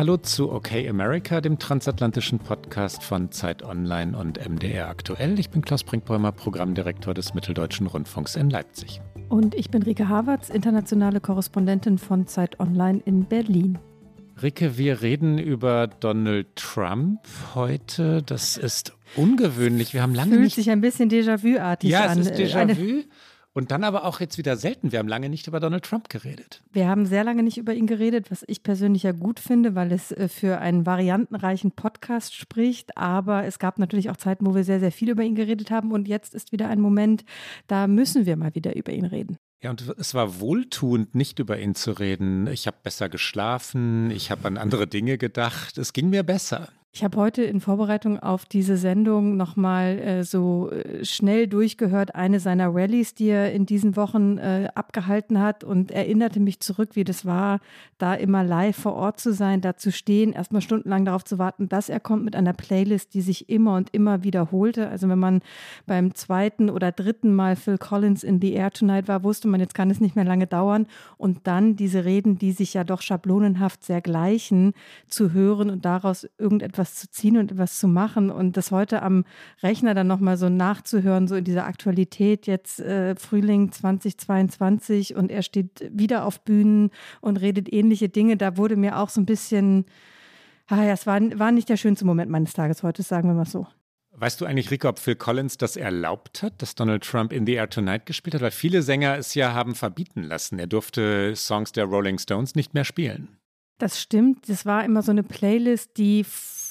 Hallo zu Okay America, dem transatlantischen Podcast von Zeit Online und MDR aktuell. Ich bin Klaus Brinkbäumer, Programmdirektor des Mitteldeutschen Rundfunks in Leipzig. Und ich bin Rike Havertz, internationale Korrespondentin von Zeit Online in Berlin. Ricke, wir reden über Donald Trump heute. Das ist ungewöhnlich. Wir haben lange Fühlt nicht. sich ein bisschen Déjà-vu-artig ja, an. es ist Déjà-vu. Und dann aber auch jetzt wieder selten. Wir haben lange nicht über Donald Trump geredet. Wir haben sehr lange nicht über ihn geredet, was ich persönlich ja gut finde, weil es äh, für einen variantenreichen Podcast spricht. Aber es gab natürlich auch Zeiten, wo wir sehr, sehr viel über ihn geredet haben. Und jetzt ist wieder ein Moment, da müssen wir mal wieder über ihn reden. Ja, und es war wohltuend, nicht über ihn zu reden. Ich habe besser geschlafen, ich habe an andere Dinge gedacht. Es ging mir besser. Ich habe heute in Vorbereitung auf diese Sendung nochmal äh, so äh, schnell durchgehört, eine seiner Rallyes, die er in diesen Wochen äh, abgehalten hat und erinnerte mich zurück, wie das war, da immer live vor Ort zu sein, da zu stehen, erstmal stundenlang darauf zu warten, dass er kommt mit einer Playlist, die sich immer und immer wiederholte. Also wenn man beim zweiten oder dritten Mal Phil Collins in The Air Tonight war, wusste man, jetzt kann es nicht mehr lange dauern. Und dann diese Reden, die sich ja doch schablonenhaft sehr gleichen, zu hören und daraus irgendetwas etwas zu ziehen und etwas zu machen und das heute am Rechner dann nochmal so nachzuhören, so in dieser Aktualität jetzt äh, Frühling 2022 und er steht wieder auf Bühnen und redet ähnliche Dinge, da wurde mir auch so ein bisschen, ah ja, es war, war nicht der schönste Moment meines Tages heute, sagen wir mal so. Weißt du eigentlich, Rico, ob Phil Collins das erlaubt hat, dass Donald Trump in The Air Tonight gespielt hat? Weil viele Sänger es ja haben verbieten lassen. Er durfte Songs der Rolling Stones nicht mehr spielen. Das stimmt. Das war immer so eine Playlist, die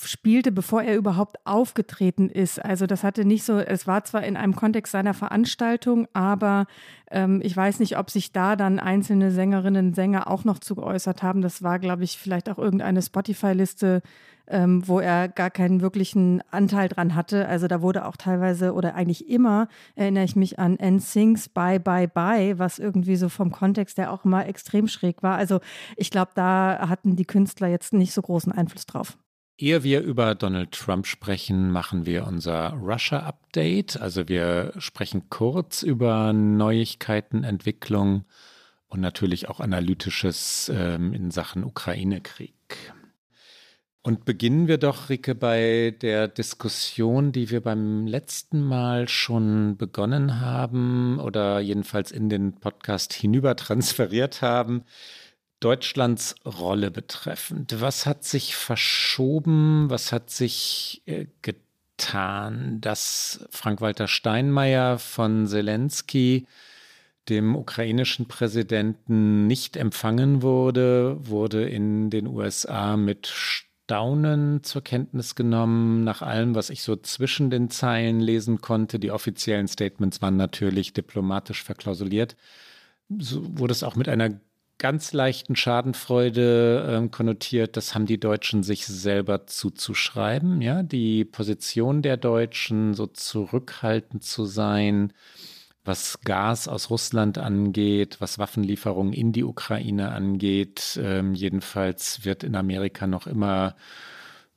spielte, bevor er überhaupt aufgetreten ist. Also das hatte nicht so, es war zwar in einem Kontext seiner Veranstaltung, aber ähm, ich weiß nicht, ob sich da dann einzelne Sängerinnen und Sänger auch noch zu geäußert haben. Das war, glaube ich, vielleicht auch irgendeine Spotify-Liste, ähm, wo er gar keinen wirklichen Anteil dran hatte. Also da wurde auch teilweise oder eigentlich immer, erinnere ich mich an NSYNCs Bye Bye Bye, was irgendwie so vom Kontext der auch immer extrem schräg war. Also ich glaube, da hatten die Künstler jetzt nicht so großen Einfluss drauf. Ehe wir über Donald Trump sprechen, machen wir unser Russia-Update. Also wir sprechen kurz über Neuigkeiten, Entwicklung und natürlich auch Analytisches ähm, in Sachen Ukraine-Krieg. Und beginnen wir doch, Ricke, bei der Diskussion, die wir beim letzten Mal schon begonnen haben oder jedenfalls in den Podcast hinüber transferiert haben Deutschlands Rolle betreffend. Was hat sich verschoben? Was hat sich äh, getan, dass Frank-Walter Steinmeier von Zelensky, dem ukrainischen Präsidenten, nicht empfangen wurde, wurde in den USA mit Staunen zur Kenntnis genommen, nach allem, was ich so zwischen den Zeilen lesen konnte. Die offiziellen Statements waren natürlich diplomatisch verklausuliert. So wurde es auch mit einer ganz leichten Schadenfreude ähm, konnotiert, das haben die Deutschen sich selber zuzuschreiben. Ja, die Position der Deutschen, so zurückhaltend zu sein, was Gas aus Russland angeht, was Waffenlieferungen in die Ukraine angeht. Ähm, jedenfalls wird in Amerika noch immer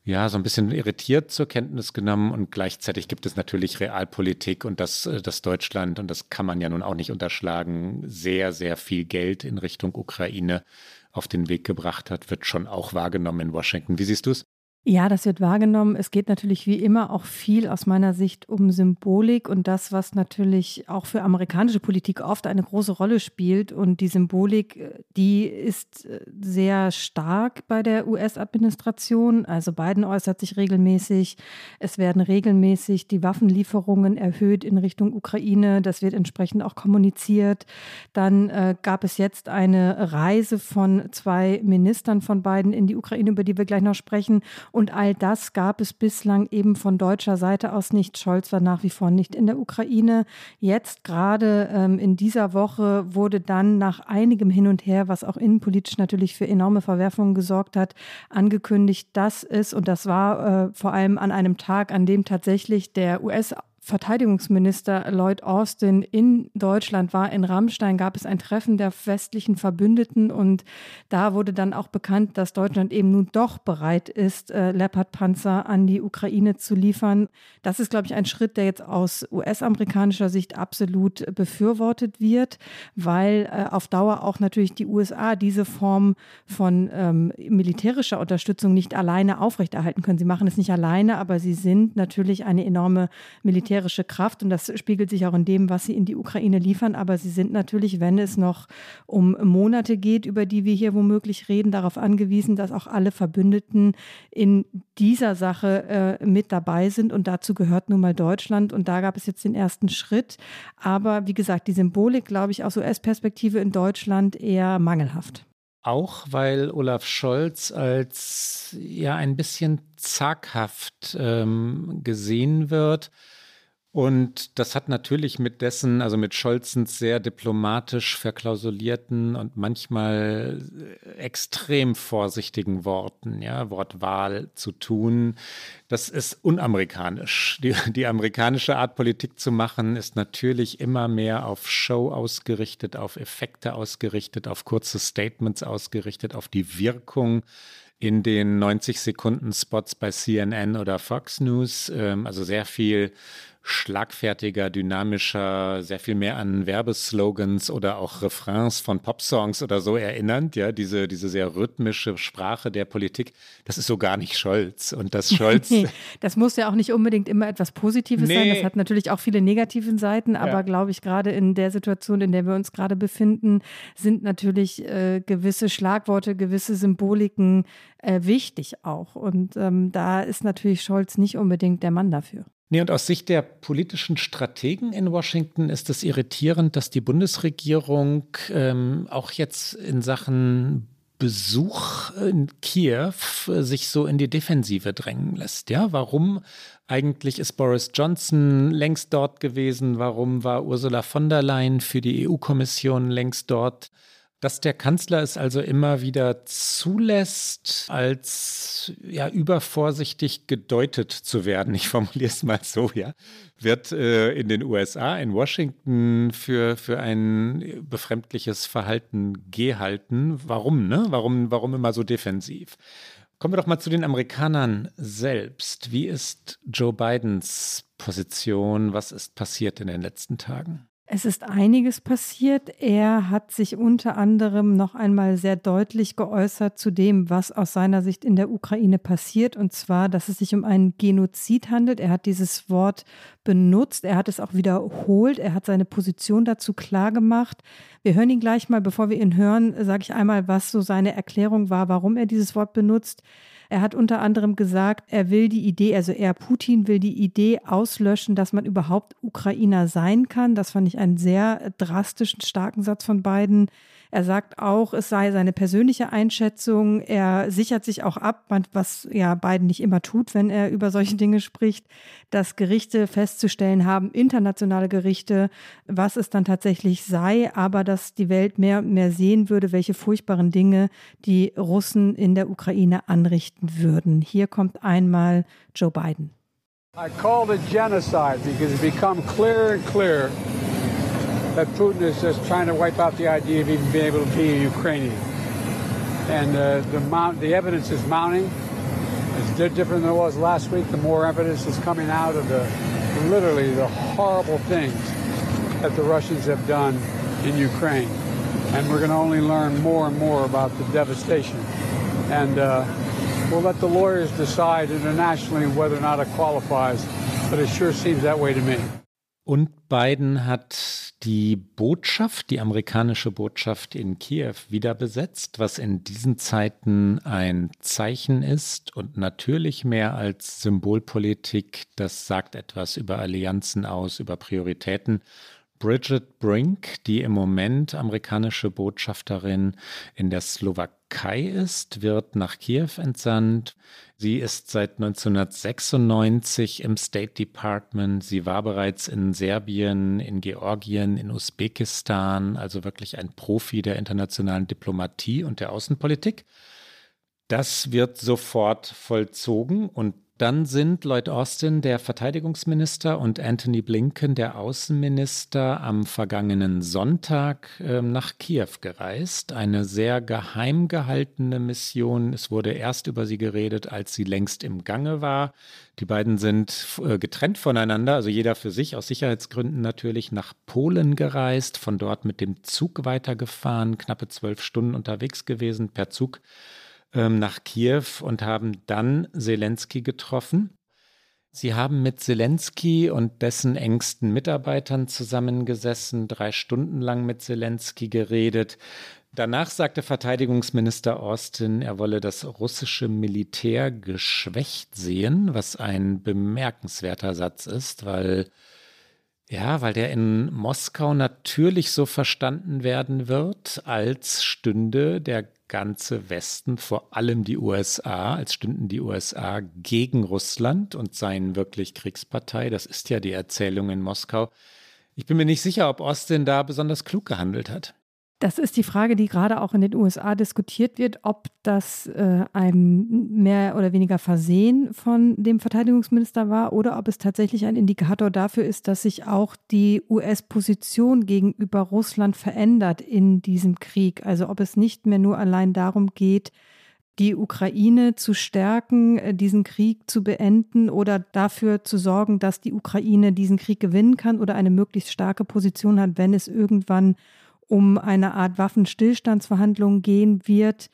ja, so ein bisschen irritiert zur Kenntnis genommen und gleichzeitig gibt es natürlich Realpolitik und das, äh, das Deutschland, und das kann man ja nun auch nicht unterschlagen, sehr, sehr viel Geld in Richtung Ukraine auf den Weg gebracht hat, wird schon auch wahrgenommen in Washington. Wie siehst du es? Ja, das wird wahrgenommen. Es geht natürlich wie immer auch viel aus meiner Sicht um Symbolik und das, was natürlich auch für amerikanische Politik oft eine große Rolle spielt. Und die Symbolik, äh, die ist äh, sehr stark bei der US-Administration. Also Biden äußert sich regelmäßig. Es werden regelmäßig die Waffenlieferungen erhöht in Richtung Ukraine. Das wird entsprechend auch kommuniziert. Dann äh, gab es jetzt eine Reise von zwei Ministern von Biden in die Ukraine, über die wir gleich noch sprechen. Und all das gab es bislang eben von deutscher Seite aus nicht. Scholz war nach wie vor nicht in der Ukraine. Jetzt gerade ähm, in dieser Woche wurde dann nach einigem Hin und Her, was auch innenpolitisch natürlich für enorme Verwerfungen gesorgt hat, angekündigt, dass es, und das war äh, vor allem an einem Tag, an dem tatsächlich der US- Verteidigungsminister Lloyd Austin in Deutschland war. In Rammstein gab es ein Treffen der westlichen Verbündeten und da wurde dann auch bekannt, dass Deutschland eben nun doch bereit ist, äh, Leopard-Panzer an die Ukraine zu liefern. Das ist, glaube ich, ein Schritt, der jetzt aus US-amerikanischer Sicht absolut befürwortet wird, weil äh, auf Dauer auch natürlich die USA diese Form von ähm, militärischer Unterstützung nicht alleine aufrechterhalten können. Sie machen es nicht alleine, aber sie sind natürlich eine enorme militärische militärische Kraft und das spiegelt sich auch in dem, was sie in die Ukraine liefern. Aber sie sind natürlich, wenn es noch um Monate geht, über die wir hier womöglich reden, darauf angewiesen, dass auch alle Verbündeten in dieser Sache äh, mit dabei sind. Und dazu gehört nun mal Deutschland. Und da gab es jetzt den ersten Schritt. Aber wie gesagt, die Symbolik, glaube ich, aus US-Perspektive in Deutschland eher mangelhaft. Auch weil Olaf Scholz als ja ein bisschen zaghaft ähm, gesehen wird. Und das hat natürlich mit dessen, also mit Scholzens sehr diplomatisch verklausulierten und manchmal extrem vorsichtigen Worten, ja, Wortwahl zu tun. Das ist unamerikanisch. Die, die amerikanische Art Politik zu machen ist natürlich immer mehr auf Show ausgerichtet, auf Effekte ausgerichtet, auf kurze Statements ausgerichtet, auf die Wirkung in den 90 Sekunden Spots bei CNN oder Fox News. Ähm, also sehr viel schlagfertiger, dynamischer, sehr viel mehr an Werbeslogans oder auch Refrains von Popsongs oder so erinnernd, ja, diese, diese sehr rhythmische Sprache der Politik, das ist so gar nicht Scholz. Und das Scholz. das muss ja auch nicht unbedingt immer etwas Positives nee. sein. Das hat natürlich auch viele negative Seiten, aber ja. glaube ich, gerade in der Situation, in der wir uns gerade befinden, sind natürlich äh, gewisse Schlagworte, gewisse Symboliken äh, wichtig auch. Und ähm, da ist natürlich Scholz nicht unbedingt der Mann dafür. Nee, und aus Sicht der politischen Strategen in Washington ist es irritierend, dass die Bundesregierung ähm, auch jetzt in Sachen Besuch in Kiew sich so in die Defensive drängen lässt. Ja, warum eigentlich ist Boris Johnson längst dort gewesen? Warum war Ursula von der Leyen für die EU-Kommission längst dort? Dass der Kanzler es also immer wieder zulässt, als ja übervorsichtig gedeutet zu werden. Ich formuliere es mal so, ja. Wird äh, in den USA, in Washington für, für ein befremdliches Verhalten gehalten. Warum, ne? Warum, warum immer so defensiv? Kommen wir doch mal zu den Amerikanern selbst. Wie ist Joe Bidens Position? Was ist passiert in den letzten Tagen? Es ist einiges passiert. Er hat sich unter anderem noch einmal sehr deutlich geäußert zu dem, was aus seiner Sicht in der Ukraine passiert, und zwar, dass es sich um einen Genozid handelt. Er hat dieses Wort benutzt, er hat es auch wiederholt, er hat seine Position dazu klargemacht. Wir hören ihn gleich mal, bevor wir ihn hören, sage ich einmal, was so seine Erklärung war, warum er dieses Wort benutzt. Er hat unter anderem gesagt, er will die Idee, also er Putin will die Idee auslöschen, dass man überhaupt Ukrainer sein kann. Das fand ich einen sehr drastischen, starken Satz von beiden. Er sagt auch, es sei seine persönliche Einschätzung. Er sichert sich auch ab, was ja Biden nicht immer tut, wenn er über solche Dinge spricht, dass Gerichte festzustellen haben, internationale Gerichte, was es dann tatsächlich sei, aber dass die Welt mehr und mehr sehen würde, welche furchtbaren Dinge die Russen in der Ukraine anrichten würden. Hier kommt einmal Joe Biden. I called it genocide because it become clearer and clearer that Putin is just trying to wipe out the idea of even being able to be a Ukrainian. And uh, the, mount, the evidence is mounting. It's different than it was last week. The more evidence is coming out of the literally the horrible things that the Russians have done in Ukraine. And we're going to only learn more and more about the devastation. And uh, we'll let the lawyers decide internationally whether or not it qualifies, but it sure seems that way to me. Und Biden hat die Botschaft, die amerikanische Botschaft in Kiew wieder besetzt, was in diesen Zeiten ein Zeichen ist und natürlich mehr als Symbolpolitik. Das sagt etwas über Allianzen aus, über Prioritäten. Bridget Brink, die im Moment amerikanische Botschafterin in der Slowakei ist, wird nach Kiew entsandt. Sie ist seit 1996 im State Department. Sie war bereits in Serbien, in Georgien, in Usbekistan, also wirklich ein Profi der internationalen Diplomatie und der Außenpolitik. Das wird sofort vollzogen und dann sind Lloyd Austin, der Verteidigungsminister, und Anthony Blinken, der Außenminister, am vergangenen Sonntag äh, nach Kiew gereist. Eine sehr geheim gehaltene Mission. Es wurde erst über sie geredet, als sie längst im Gange war. Die beiden sind äh, getrennt voneinander, also jeder für sich, aus Sicherheitsgründen natürlich, nach Polen gereist, von dort mit dem Zug weitergefahren, knappe zwölf Stunden unterwegs gewesen per Zug ähm, nach Kiew und haben dann Zelensky getroffen. Sie haben mit Zelensky und dessen engsten Mitarbeitern zusammengesessen, drei Stunden lang mit Zelensky geredet. Danach sagte Verteidigungsminister Austin, er wolle das russische Militär geschwächt sehen, was ein bemerkenswerter Satz ist, weil ja, weil der in Moskau natürlich so verstanden werden wird, als stünde der ganze Westen, vor allem die USA, als stünden die USA gegen Russland und seien wirklich Kriegspartei. Das ist ja die Erzählung in Moskau. Ich bin mir nicht sicher, ob Austin da besonders klug gehandelt hat. Das ist die Frage, die gerade auch in den USA diskutiert wird, ob das äh, ein mehr oder weniger Versehen von dem Verteidigungsminister war oder ob es tatsächlich ein Indikator dafür ist, dass sich auch die US-Position gegenüber Russland verändert in diesem Krieg. Also ob es nicht mehr nur allein darum geht, die Ukraine zu stärken, äh, diesen Krieg zu beenden oder dafür zu sorgen, dass die Ukraine diesen Krieg gewinnen kann oder eine möglichst starke Position hat, wenn es irgendwann um eine Art Waffenstillstandsverhandlungen gehen wird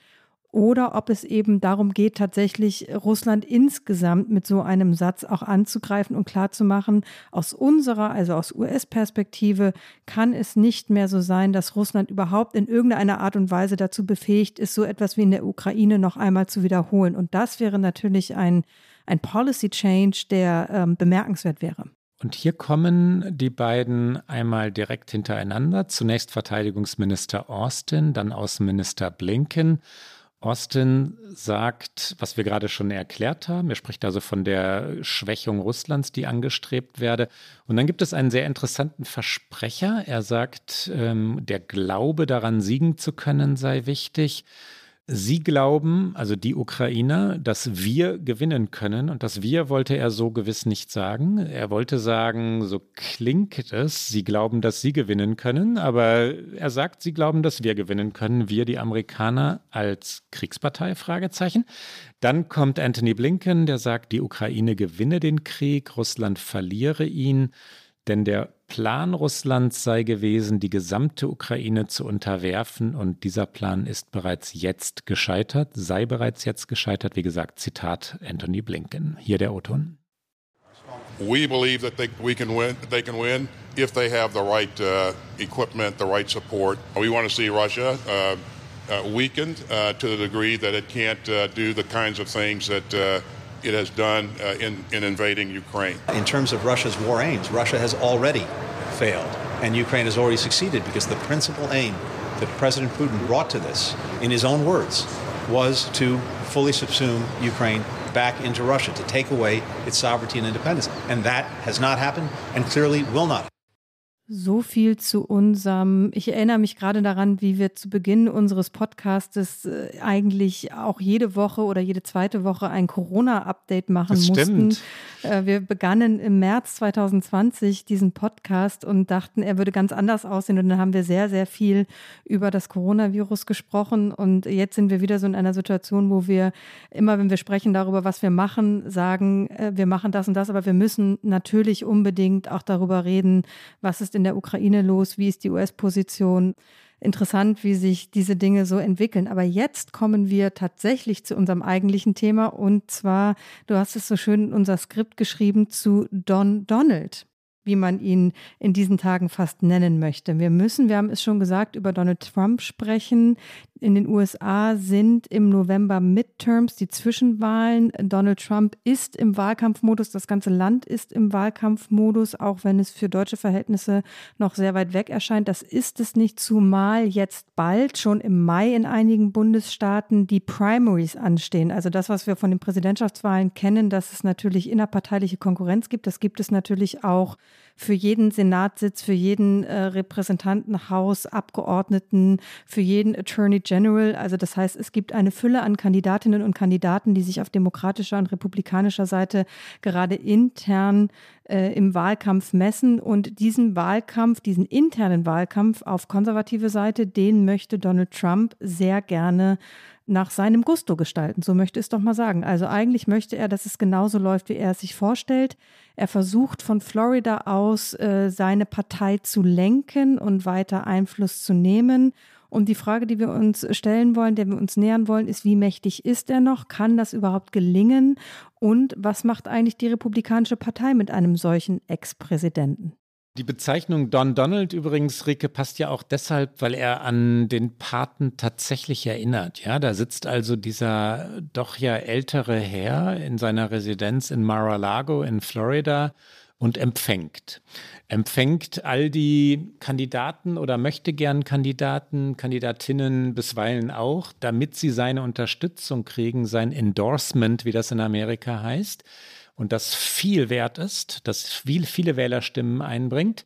oder ob es eben darum geht, tatsächlich Russland insgesamt mit so einem Satz auch anzugreifen und klarzumachen, aus unserer, also aus US-Perspektive, kann es nicht mehr so sein, dass Russland überhaupt in irgendeiner Art und Weise dazu befähigt ist, so etwas wie in der Ukraine noch einmal zu wiederholen. Und das wäre natürlich ein, ein Policy Change, der ähm, bemerkenswert wäre. Und hier kommen die beiden einmal direkt hintereinander. Zunächst Verteidigungsminister Austin, dann Außenminister Blinken. Austin sagt, was wir gerade schon erklärt haben. Er spricht also von der Schwächung Russlands, die angestrebt werde. Und dann gibt es einen sehr interessanten Versprecher. Er sagt, ähm, der Glaube daran siegen zu können sei wichtig. Sie glauben, also die Ukrainer, dass wir gewinnen können. Und das wir wollte er so gewiss nicht sagen. Er wollte sagen, so klingt es, sie glauben, dass sie gewinnen können. Aber er sagt, sie glauben, dass wir gewinnen können. Wir, die Amerikaner, als Kriegspartei? Fragezeichen. Dann kommt Anthony Blinken, der sagt, die Ukraine gewinne den Krieg, Russland verliere ihn. Denn der Plan Russlands sei gewesen, die gesamte Ukraine zu unterwerfen und dieser Plan ist bereits jetzt gescheitert, sei bereits jetzt gescheitert. Wie gesagt, Zitat Anthony Blinken. Hier der O-Ton. We believe that they, we can win, they can win if they have the right uh, equipment, the right support. We want to see Russia uh, uh, weakened uh, to the degree that it can't uh, do the kinds of things that uh, it has done uh, in, in invading Ukraine. In terms of Russia's war aims, Russia has already failed, and Ukraine has already succeeded because the principal aim that President Putin brought to this, in his own words, was to fully subsume Ukraine back into Russia, to take away its sovereignty and independence. And that has not happened and clearly will not. So viel zu unserem, ich erinnere mich gerade daran, wie wir zu Beginn unseres Podcastes äh, eigentlich auch jede Woche oder jede zweite Woche ein Corona-Update machen das mussten. Stimmt. Äh, wir begannen im März 2020 diesen Podcast und dachten, er würde ganz anders aussehen. Und dann haben wir sehr, sehr viel über das Coronavirus gesprochen. Und jetzt sind wir wieder so in einer Situation, wo wir immer, wenn wir sprechen darüber, was wir machen, sagen, äh, wir machen das und das, aber wir müssen natürlich unbedingt auch darüber reden, was ist in der Ukraine los? Wie ist die US-Position? Interessant, wie sich diese Dinge so entwickeln. Aber jetzt kommen wir tatsächlich zu unserem eigentlichen Thema und zwar, du hast es so schön in unser Skript geschrieben, zu Don Donald wie man ihn in diesen Tagen fast nennen möchte. Wir müssen, wir haben es schon gesagt, über Donald Trump sprechen. In den USA sind im November Midterms, die Zwischenwahlen. Donald Trump ist im Wahlkampfmodus, das ganze Land ist im Wahlkampfmodus, auch wenn es für deutsche Verhältnisse noch sehr weit weg erscheint. Das ist es nicht, zumal jetzt bald, schon im Mai in einigen Bundesstaaten, die Primaries anstehen. Also das, was wir von den Präsidentschaftswahlen kennen, dass es natürlich innerparteiliche Konkurrenz gibt, das gibt es natürlich auch für jeden Senatssitz, für jeden äh, Repräsentantenhaus, Abgeordneten, für jeden Attorney General. Also das heißt, es gibt eine Fülle an Kandidatinnen und Kandidaten, die sich auf demokratischer und republikanischer Seite gerade intern äh, im Wahlkampf messen. Und diesen Wahlkampf, diesen internen Wahlkampf auf konservative Seite, den möchte Donald Trump sehr gerne nach seinem Gusto gestalten. So möchte es doch mal sagen. Also eigentlich möchte er, dass es genauso läuft, wie er es sich vorstellt. Er versucht von Florida aus äh, seine Partei zu lenken und weiter Einfluss zu nehmen. Und die Frage, die wir uns stellen wollen, der wir uns nähern wollen, ist, wie mächtig ist er noch? Kann das überhaupt gelingen? Und was macht eigentlich die Republikanische Partei mit einem solchen Ex-Präsidenten? Die Bezeichnung Don Donald übrigens, Rike, passt ja auch deshalb, weil er an den Paten tatsächlich erinnert. Ja, da sitzt also dieser doch ja ältere Herr in seiner Residenz in Mar-a-Lago in Florida und empfängt. Empfängt all die Kandidaten oder möchte gern Kandidaten, Kandidatinnen bisweilen auch, damit sie seine Unterstützung kriegen, sein Endorsement, wie das in Amerika heißt und das viel wert ist, das viel, viele Wählerstimmen einbringt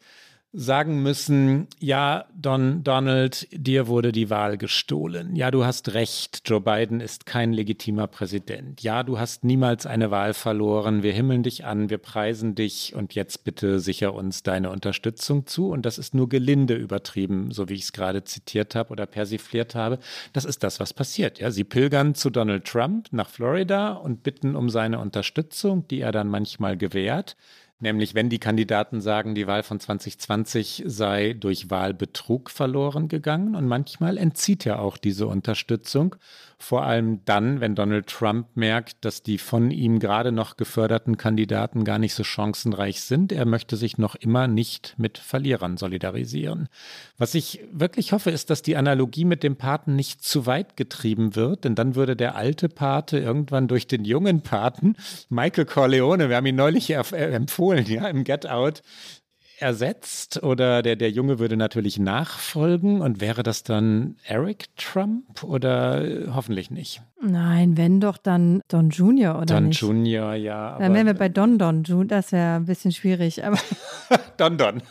sagen müssen, ja, Don Donald, dir wurde die Wahl gestohlen. Ja, du hast recht, Joe Biden ist kein legitimer Präsident. Ja, du hast niemals eine Wahl verloren. Wir himmeln dich an, wir preisen dich und jetzt bitte sicher uns deine Unterstützung zu. Und das ist nur gelinde übertrieben, so wie ich es gerade zitiert habe oder persifliert habe. Das ist das, was passiert. Ja, sie pilgern zu Donald Trump nach Florida und bitten um seine Unterstützung, die er dann manchmal gewährt. Nämlich, wenn die Kandidaten sagen, die Wahl von 2020 sei durch Wahlbetrug verloren gegangen. Und manchmal entzieht er auch diese Unterstützung. Vor allem dann, wenn Donald Trump merkt, dass die von ihm gerade noch geförderten Kandidaten gar nicht so chancenreich sind. Er möchte sich noch immer nicht mit Verlierern solidarisieren. Was ich wirklich hoffe, ist, dass die Analogie mit dem Paten nicht zu weit getrieben wird, denn dann würde der alte Pate irgendwann durch den jungen Paten, Michael Corleone, wir haben ihn neulich empfohlen, ja, im Get Out, ersetzt oder der, der Junge würde natürlich nachfolgen und wäre das dann Eric Trump oder hoffentlich nicht? Nein, wenn doch dann Don Junior oder Don nicht? Junior, ja. Dann wären wir bei Don Don Junior, das wäre ein bisschen schwierig. Aber Don Don.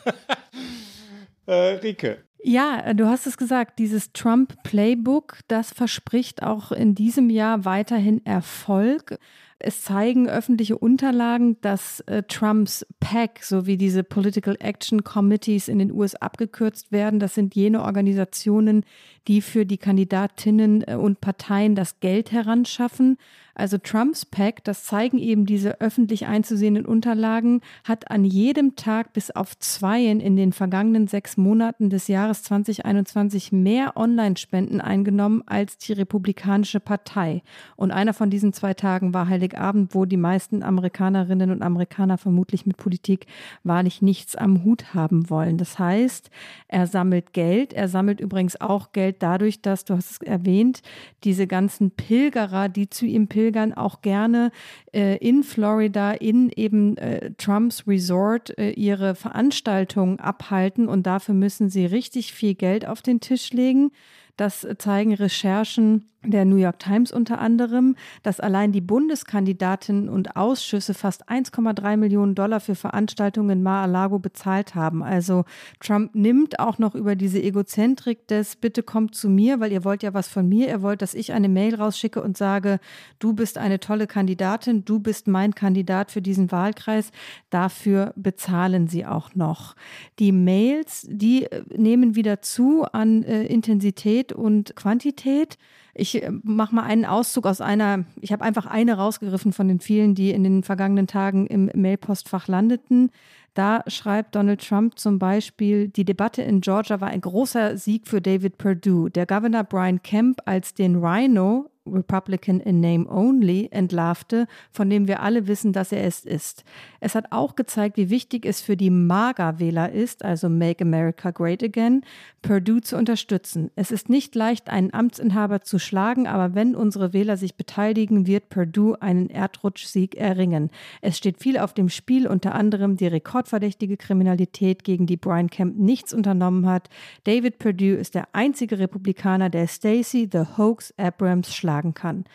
äh, Rike. Ja, du hast es gesagt, dieses Trump-Playbook, das verspricht auch in diesem Jahr weiterhin Erfolg. Es zeigen öffentliche Unterlagen, dass äh, Trumps PAC sowie diese Political Action Committees in den USA abgekürzt werden. Das sind jene Organisationen, die für die Kandidatinnen äh, und Parteien das Geld heranschaffen. Also Trumps PAC, das zeigen eben diese öffentlich einzusehenden Unterlagen, hat an jedem Tag bis auf zweien in den vergangenen sechs Monaten des Jahres 2021 mehr Online-Spenden eingenommen als die Republikanische Partei. Und einer von diesen zwei Tagen war Heiligabend, wo die meisten Amerikanerinnen und Amerikaner vermutlich mit Politik wahrlich nichts am Hut haben wollen. Das heißt, er sammelt Geld. Er sammelt übrigens auch Geld dadurch, dass, du hast es erwähnt, diese ganzen Pilgerer, die zu ihm pilgern, Pilgern auch gerne äh, in Florida, in eben äh, Trumps Resort äh, ihre Veranstaltungen abhalten und dafür müssen sie richtig viel Geld auf den Tisch legen. Das zeigen Recherchen der New York Times unter anderem, dass allein die Bundeskandidatinnen und Ausschüsse fast 1,3 Millionen Dollar für Veranstaltungen in Mar-a-Lago bezahlt haben. Also Trump nimmt auch noch über diese Egozentrik des Bitte kommt zu mir, weil ihr wollt ja was von mir. Ihr wollt, dass ich eine Mail rausschicke und sage, du bist eine tolle Kandidatin, du bist mein Kandidat für diesen Wahlkreis. Dafür bezahlen sie auch noch. Die Mails, die äh, nehmen wieder zu an äh, Intensität und Quantität. Ich äh, mache mal einen Auszug aus einer, ich habe einfach eine rausgegriffen von den vielen, die in den vergangenen Tagen im Mailpostfach landeten. Da schreibt Donald Trump zum Beispiel, die Debatte in Georgia war ein großer Sieg für David Perdue. Der Governor Brian Kemp als den Rhino Republican in Name Only entlarvte, von dem wir alle wissen, dass er es ist. Es hat auch gezeigt, wie wichtig es für die MAGA-Wähler ist, also Make America Great Again, Purdue zu unterstützen. Es ist nicht leicht, einen Amtsinhaber zu schlagen, aber wenn unsere Wähler sich beteiligen, wird Purdue einen Erdrutschsieg erringen. Es steht viel auf dem Spiel, unter anderem die rekordverdächtige Kriminalität, gegen die Brian Kemp nichts unternommen hat. David Purdue ist der einzige Republikaner, der Stacey the Hoax Abrams schlagen kann.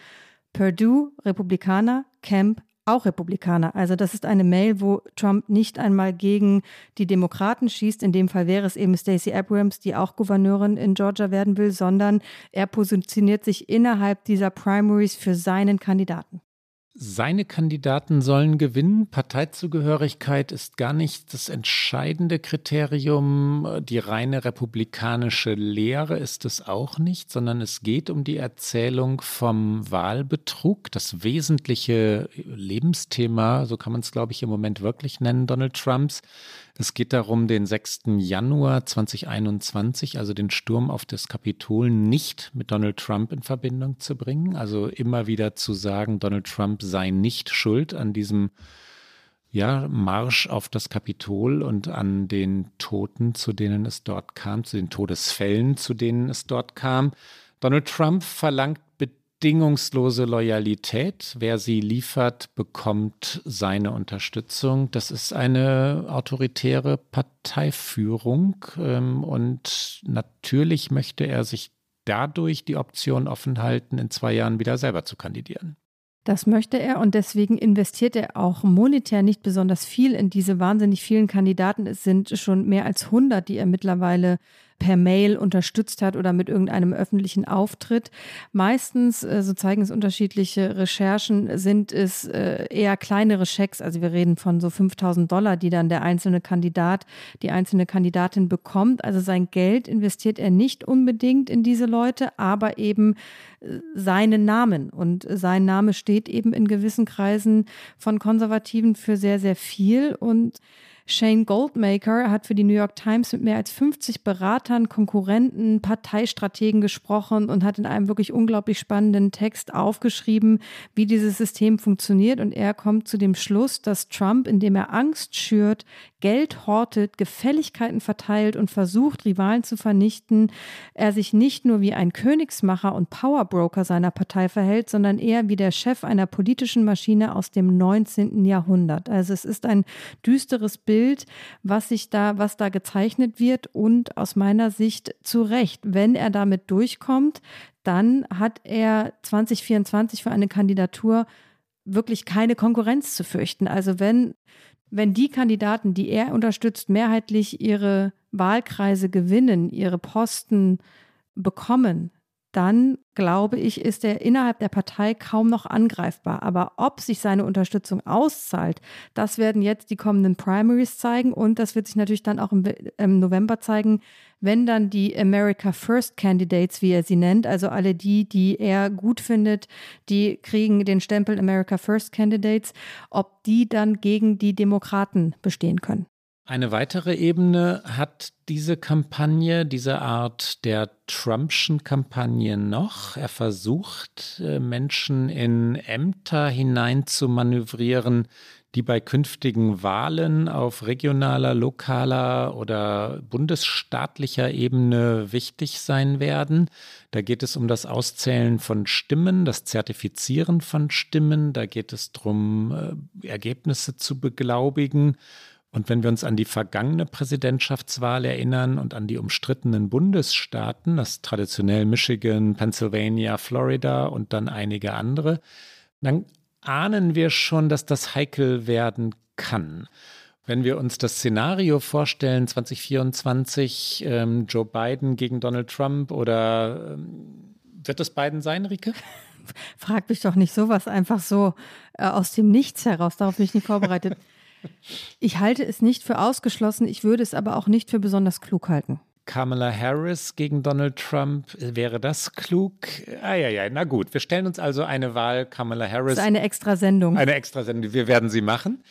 Purdue, Republikaner, Kemp, auch Republikaner. Also das ist eine Mail, wo Trump nicht einmal gegen die Demokraten schießt. In dem Fall wäre es eben Stacey Abrams, die auch Gouverneurin in Georgia werden will, sondern er positioniert sich innerhalb dieser Primaries für seinen Kandidaten. Seine Kandidaten sollen gewinnen. Parteizugehörigkeit ist gar nicht das entscheidende Kriterium. Die reine republikanische Lehre ist es auch nicht, sondern es geht um die Erzählung vom Wahlbetrug. Das wesentliche Lebensthema, so kann man es, glaube ich, im Moment wirklich nennen, Donald Trumps. Es geht darum, den 6. Januar 2021, also den Sturm auf das Kapitol, nicht mit Donald Trump in Verbindung zu bringen. Also immer wieder zu sagen, Donald Trump sei nicht schuld an diesem ja, Marsch auf das Kapitol und an den Toten, zu denen es dort kam, zu den Todesfällen, zu denen es dort kam. Donald Trump verlangt bedingungslose Loyalität. Wer sie liefert, bekommt seine Unterstützung. Das ist eine autoritäre Parteiführung ähm, und natürlich möchte er sich dadurch die Option offen halten, in zwei Jahren wieder selber zu kandidieren. Das möchte er und deswegen investiert er auch monetär nicht besonders viel in diese wahnsinnig vielen Kandidaten. Es sind schon mehr als 100, die er mittlerweile per Mail unterstützt hat oder mit irgendeinem öffentlichen Auftritt. Meistens, äh, so zeigen es unterschiedliche Recherchen, sind es äh, eher kleinere Schecks. Also wir reden von so 5000 Dollar, die dann der einzelne Kandidat, die einzelne Kandidatin bekommt. Also sein Geld investiert er nicht unbedingt in diese Leute, aber eben äh, seinen Namen. Und sein Name steht eben in gewissen Kreisen von Konservativen für sehr, sehr viel. Und Shane Goldmaker hat für die New York Times mit mehr als 50 Beratern, Konkurrenten, Parteistrategen gesprochen und hat in einem wirklich unglaublich spannenden Text aufgeschrieben, wie dieses System funktioniert. Und er kommt zu dem Schluss, dass Trump, indem er Angst schürt, Geld hortet, Gefälligkeiten verteilt und versucht, Rivalen zu vernichten, er sich nicht nur wie ein Königsmacher und Powerbroker seiner Partei verhält, sondern eher wie der Chef einer politischen Maschine aus dem 19. Jahrhundert. Also es ist ein düsteres Bild, was sich da, was da gezeichnet wird und aus meiner Sicht zu Recht. Wenn er damit durchkommt, dann hat er 2024 für eine Kandidatur wirklich keine Konkurrenz zu fürchten. Also wenn wenn die Kandidaten, die er unterstützt, mehrheitlich ihre Wahlkreise gewinnen, ihre Posten bekommen, dann glaube ich, ist er innerhalb der Partei kaum noch angreifbar. Aber ob sich seine Unterstützung auszahlt, das werden jetzt die kommenden Primaries zeigen und das wird sich natürlich dann auch im, im November zeigen, wenn dann die America First Candidates, wie er sie nennt, also alle die, die er gut findet, die kriegen den Stempel America First Candidates, ob die dann gegen die Demokraten bestehen können. Eine weitere Ebene hat diese Kampagne, diese Art der Trumpschen Kampagne noch. Er versucht, äh, Menschen in Ämter hinein zu manövrieren, die bei künftigen Wahlen auf regionaler, lokaler oder bundesstaatlicher Ebene wichtig sein werden. Da geht es um das Auszählen von Stimmen, das Zertifizieren von Stimmen. Da geht es darum, äh, Ergebnisse zu beglaubigen. Und wenn wir uns an die vergangene Präsidentschaftswahl erinnern und an die umstrittenen Bundesstaaten, das traditionell Michigan, Pennsylvania, Florida und dann einige andere, dann ahnen wir schon, dass das heikel werden kann. Wenn wir uns das Szenario vorstellen, 2024, ähm, Joe Biden gegen Donald Trump oder ähm, wird es Biden sein, Rike? Frag mich doch nicht sowas einfach so äh, aus dem Nichts heraus. Darauf bin ich nicht vorbereitet. Ich halte es nicht für ausgeschlossen, ich würde es aber auch nicht für besonders klug halten. Kamala Harris gegen Donald Trump, wäre das klug? Ah ja, ja, na gut. Wir stellen uns also eine Wahl Kamala Harris. Das ist eine extra Sendung. Eine extra Sendung, wir werden sie machen.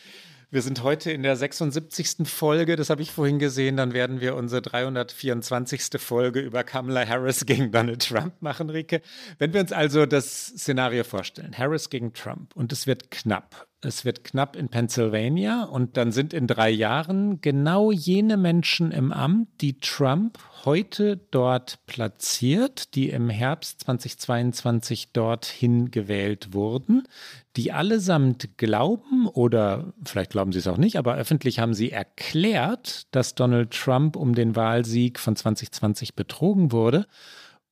Wir sind heute in der 76. Folge, das habe ich vorhin gesehen. Dann werden wir unsere 324. Folge über Kamala Harris gegen Donald Trump machen, Rike. Wenn wir uns also das Szenario vorstellen, Harris gegen Trump und es wird knapp es wird knapp in Pennsylvania und dann sind in drei Jahren genau jene Menschen im Amt, die Trump heute dort platziert, die im Herbst 2022 dorthin gewählt wurden, die allesamt glauben oder vielleicht glauben sie es auch nicht, aber öffentlich haben sie erklärt, dass Donald Trump um den Wahlsieg von 2020 betrogen wurde.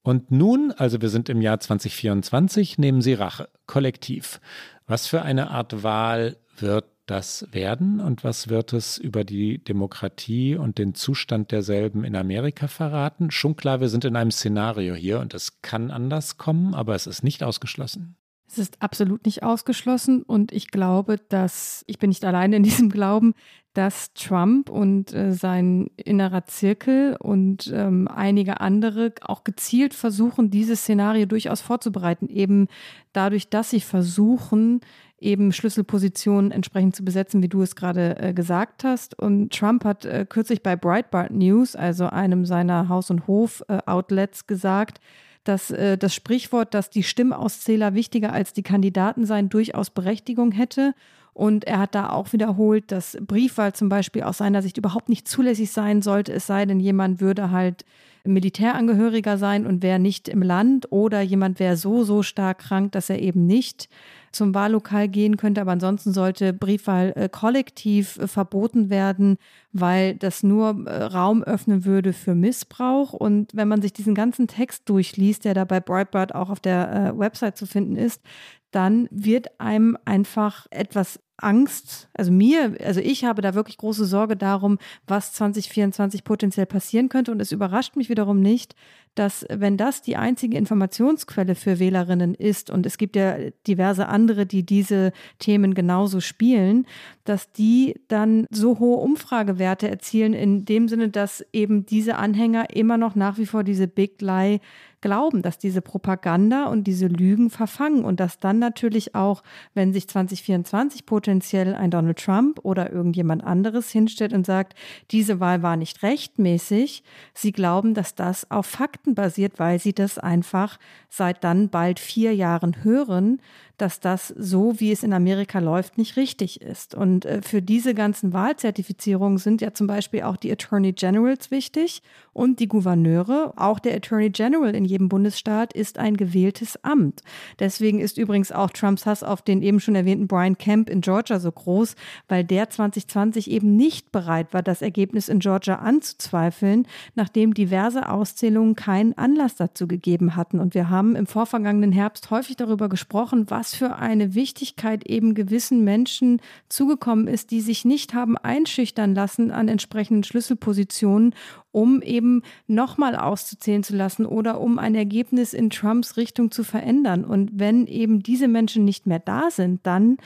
Und nun, also wir sind im Jahr 2024, nehmen sie Rache, kollektiv. Was für eine Art Wahl wird das werden und was wird es über die Demokratie und den Zustand derselben in Amerika verraten? Schon klar, wir sind in einem Szenario hier und es kann anders kommen, aber es ist nicht ausgeschlossen. Es ist absolut nicht ausgeschlossen und ich glaube, dass, ich bin nicht alleine in diesem Glauben, dass Trump und äh, sein innerer Zirkel und ähm, einige andere auch gezielt versuchen, dieses Szenario durchaus vorzubereiten, eben dadurch, dass sie versuchen, eben Schlüsselpositionen entsprechend zu besetzen, wie du es gerade äh, gesagt hast. Und Trump hat äh, kürzlich bei Breitbart News, also einem seiner Haus- und Hof-Outlets, äh, gesagt, dass äh, das Sprichwort, dass die Stimmauszähler wichtiger als die Kandidaten seien, durchaus Berechtigung hätte. Und er hat da auch wiederholt, dass Briefwahl zum Beispiel aus seiner Sicht überhaupt nicht zulässig sein sollte, es sei denn, jemand würde halt Militärangehöriger sein und wäre nicht im Land oder jemand wäre so, so stark krank, dass er eben nicht zum Wahllokal gehen könnte. Aber ansonsten sollte Briefwahl äh, kollektiv äh, verboten werden, weil das nur äh, Raum öffnen würde für Missbrauch. Und wenn man sich diesen ganzen Text durchliest, der da bei Breitbart auch auf der Website zu finden ist, dann wird einem einfach etwas Angst, also mir, also ich habe da wirklich große Sorge darum, was 2024 potenziell passieren könnte. Und es überrascht mich wiederum nicht, dass wenn das die einzige Informationsquelle für Wählerinnen ist, und es gibt ja diverse andere, die diese Themen genauso spielen, dass die dann so hohe Umfragewerte erzielen, in dem Sinne, dass eben diese Anhänger immer noch nach wie vor diese Big Lie glauben, dass diese Propaganda und diese Lügen verfangen und dass dann natürlich auch, wenn sich 2024 potenziell ein Donald Trump oder irgendjemand anderes hinstellt und sagt, diese Wahl war nicht rechtmäßig, sie glauben, dass das auf Fakten basiert, weil sie das einfach seit dann bald vier Jahren hören, dass das so, wie es in Amerika läuft, nicht richtig ist. Und äh, für diese ganzen Wahlzertifizierungen sind ja zum Beispiel auch die Attorney Generals wichtig und die Gouverneure. Auch der Attorney General in jedem Bundesstaat ist ein gewähltes Amt. Deswegen ist übrigens auch Trumps Hass auf den eben schon erwähnten Brian Kemp in Georgia so groß, weil der 2020 eben nicht bereit war, das Ergebnis in Georgia anzuzweifeln, nachdem diverse Auszählungen keinen Anlass dazu gegeben hatten. Und wir haben im vorvergangenen Herbst häufig darüber gesprochen, was was für eine Wichtigkeit eben gewissen Menschen zugekommen ist, die sich nicht haben einschüchtern lassen an entsprechenden Schlüsselpositionen, um eben nochmal auszuzählen zu lassen oder um ein Ergebnis in Trumps Richtung zu verändern. Und wenn eben diese Menschen nicht mehr da sind, dann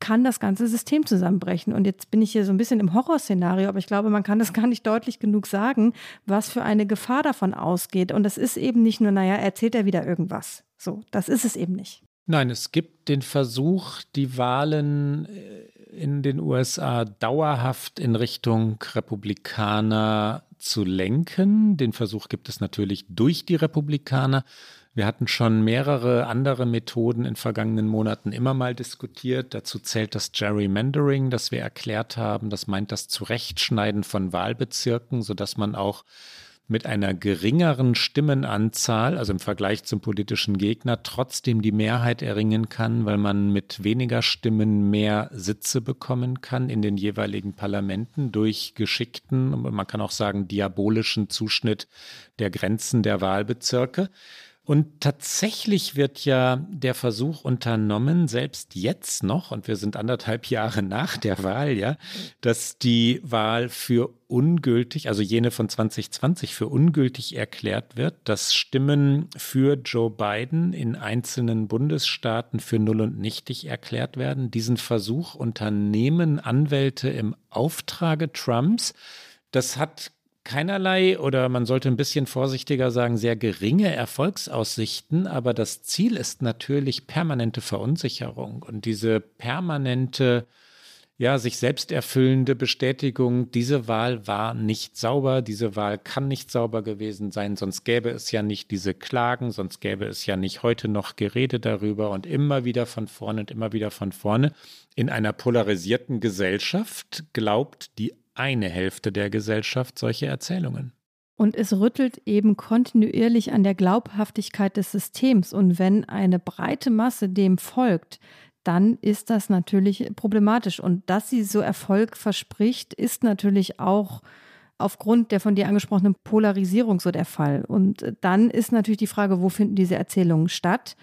kann das ganze System zusammenbrechen. Und jetzt bin ich hier so ein bisschen im Horrorszenario, aber ich glaube, man kann das gar nicht deutlich genug sagen, was für eine Gefahr davon ausgeht. Und das ist eben nicht nur, naja, erzählt er wieder irgendwas. So, das ist es eben nicht. Nein, es gibt den Versuch, die Wahlen äh, in den USA dauerhaft in Richtung Republikaner zu lenken. Den Versuch gibt es natürlich durch die Republikaner. Wir hatten schon mehrere andere Methoden in vergangenen Monaten immer mal diskutiert. Dazu zählt das Gerrymandering, das wir erklärt haben. Das meint das Zurechtschneiden von Wahlbezirken, sodass man auch mit einer geringeren Stimmenanzahl, also im Vergleich zum politischen Gegner, trotzdem die Mehrheit erringen kann, weil man mit weniger Stimmen mehr Sitze bekommen kann in den jeweiligen Parlamenten durch geschickten, man kann auch sagen diabolischen Zuschnitt der Grenzen der Wahlbezirke. Und tatsächlich wird ja der Versuch unternommen, selbst jetzt noch, und wir sind anderthalb Jahre nach der Wahl, ja, dass die Wahl für ungültig, also jene von 2020 für ungültig erklärt wird, dass Stimmen für Joe Biden in einzelnen Bundesstaaten für null und nichtig erklärt werden. Diesen Versuch unternehmen Anwälte im Auftrage Trumps. Das hat keinerlei oder man sollte ein bisschen vorsichtiger sagen, sehr geringe Erfolgsaussichten, aber das Ziel ist natürlich permanente Verunsicherung und diese permanente ja, sich selbst erfüllende Bestätigung, diese Wahl war nicht sauber, diese Wahl kann nicht sauber gewesen sein, sonst gäbe es ja nicht diese Klagen, sonst gäbe es ja nicht heute noch Gerede darüber und immer wieder von vorne und immer wieder von vorne. In einer polarisierten Gesellschaft glaubt die eine Hälfte der Gesellschaft solche Erzählungen. Und es rüttelt eben kontinuierlich an der Glaubhaftigkeit des Systems. Und wenn eine breite Masse dem folgt, dann ist das natürlich problematisch. Und dass sie so Erfolg verspricht, ist natürlich auch aufgrund der von dir angesprochenen Polarisierung so der Fall. Und dann ist natürlich die Frage, wo finden diese Erzählungen statt?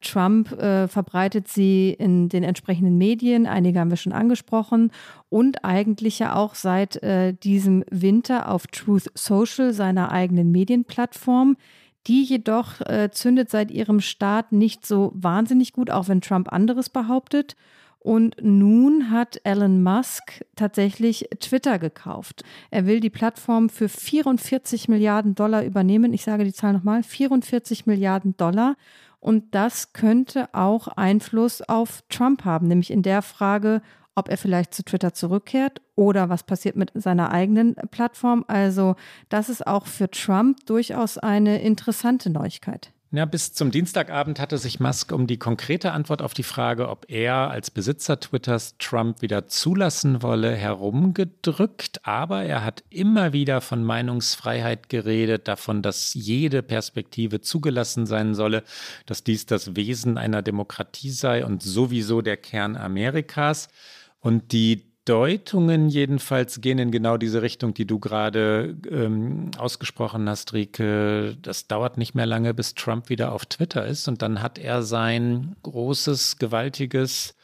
Trump äh, verbreitet sie in den entsprechenden Medien, einige haben wir schon angesprochen, und eigentlich ja auch seit äh, diesem Winter auf Truth Social, seiner eigenen Medienplattform. Die jedoch äh, zündet seit ihrem Start nicht so wahnsinnig gut, auch wenn Trump anderes behauptet. Und nun hat Elon Musk tatsächlich Twitter gekauft. Er will die Plattform für 44 Milliarden Dollar übernehmen. Ich sage die Zahl nochmal, 44 Milliarden Dollar. Und das könnte auch Einfluss auf Trump haben, nämlich in der Frage, ob er vielleicht zu Twitter zurückkehrt oder was passiert mit seiner eigenen Plattform. Also das ist auch für Trump durchaus eine interessante Neuigkeit. Ja, bis zum Dienstagabend hatte sich Musk um die konkrete Antwort auf die Frage, ob er als Besitzer Twitters Trump wieder zulassen wolle, herumgedrückt. Aber er hat immer wieder von Meinungsfreiheit geredet, davon, dass jede Perspektive zugelassen sein solle, dass dies das Wesen einer Demokratie sei und sowieso der Kern Amerikas. Und die Deutungen jedenfalls gehen in genau diese Richtung, die du gerade ähm, ausgesprochen hast, Rike. Das dauert nicht mehr lange, bis Trump wieder auf Twitter ist und dann hat er sein großes, gewaltiges,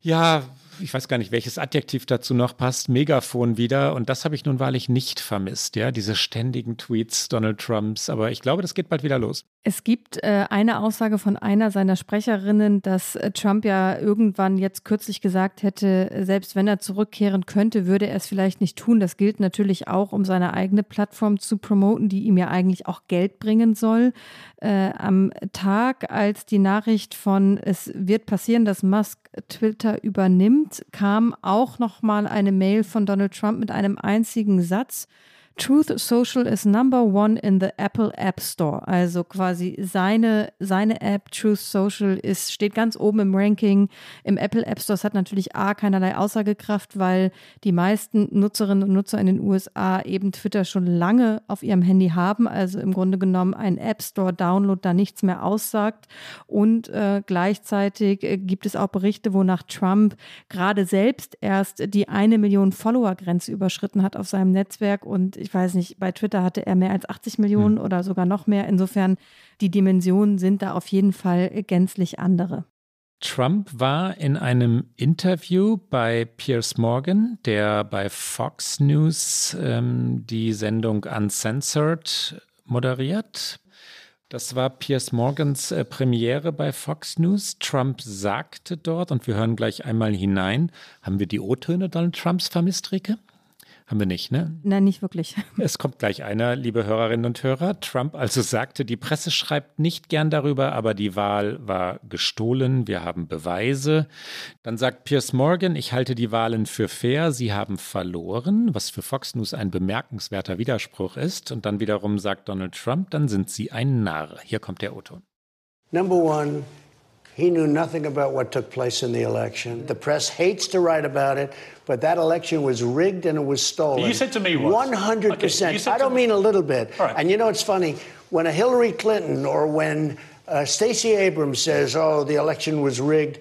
ja, ich weiß gar nicht, welches Adjektiv dazu noch passt, Megafon wieder. Und das habe ich nun wahrlich nicht vermisst, ja, diese ständigen Tweets Donald Trumps. Aber ich glaube, das geht bald wieder los. Es gibt äh, eine Aussage von einer seiner Sprecherinnen, dass äh, Trump ja irgendwann jetzt kürzlich gesagt hätte, selbst wenn er zurückkehren könnte, würde er es vielleicht nicht tun. Das gilt natürlich auch, um seine eigene Plattform zu promoten, die ihm ja eigentlich auch Geld bringen soll. Äh, am Tag, als die Nachricht von es wird passieren, dass Musk Twitter übernimmt, kam auch noch mal eine Mail von Donald Trump mit einem einzigen Satz. Truth Social is number one in the Apple App Store. Also quasi seine, seine App Truth Social ist, steht ganz oben im Ranking im Apple App Store. Es hat natürlich A, keinerlei Aussagekraft, weil die meisten Nutzerinnen und Nutzer in den USA eben Twitter schon lange auf ihrem Handy haben. Also im Grunde genommen ein App Store Download da nichts mehr aussagt. Und äh, gleichzeitig äh, gibt es auch Berichte, wonach Trump gerade selbst erst die eine Million Follower Grenze überschritten hat auf seinem Netzwerk und ich weiß nicht, bei Twitter hatte er mehr als 80 Millionen mhm. oder sogar noch mehr. Insofern, die Dimensionen sind da auf jeden Fall gänzlich andere. Trump war in einem Interview bei Piers Morgan, der bei Fox News ähm, die Sendung Uncensored moderiert. Das war Piers Morgans äh, Premiere bei Fox News. Trump sagte dort, und wir hören gleich einmal hinein, haben wir die O-Töne Donald Trumps vermisst, Rike? Haben wir nicht, ne? Nein, nicht wirklich. Es kommt gleich einer, liebe Hörerinnen und Hörer. Trump also sagte, die Presse schreibt nicht gern darüber, aber die Wahl war gestohlen. Wir haben Beweise. Dann sagt Piers Morgan, ich halte die Wahlen für fair. Sie haben verloren, was für Fox News ein bemerkenswerter Widerspruch ist. Und dann wiederum sagt Donald Trump, dann sind Sie ein Narr. Hier kommt der Otto. Number one, He knew nothing about what took place in the election. The press hates to write about it, but that election was rigged and it was stolen. You said to me once. 100%. Okay, I don't mean a little bit. Right. And you know, it's funny. When a Hillary Clinton or when uh, Stacey Abrams says, oh, the election was rigged,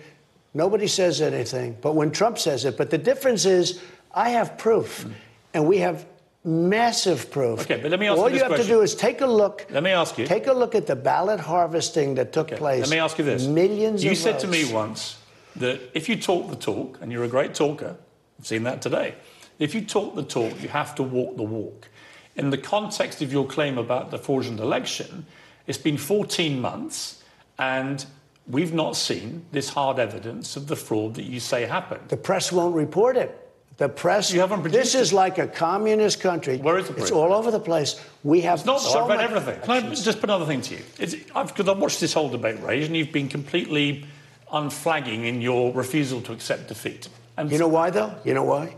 nobody says anything. But when Trump says it, but the difference is I have proof. Mm. And we have massive proof. Okay, but let me ask All you you have question. to do is take a look. Let me ask you. Take a look at the ballot harvesting that took okay, place. Let me ask you this. Millions You said votes. to me once that if you talk the talk, and you're a great talker, I've seen that today. If you talk the talk, you have to walk the walk. In the context of your claim about the fraudulent election, it's been 14 months and we've not seen this hard evidence of the fraud that you say happened. The press won't report it. The press. You haven't produced This is like a communist country. Where is the press? It's all over the place. We have It's not, so I've read everything. Can I just put another thing to you? It's, I've, because I've watched this whole debate, Rage, and you've been completely unflagging in your refusal to accept defeat. And You know why, though? You know why?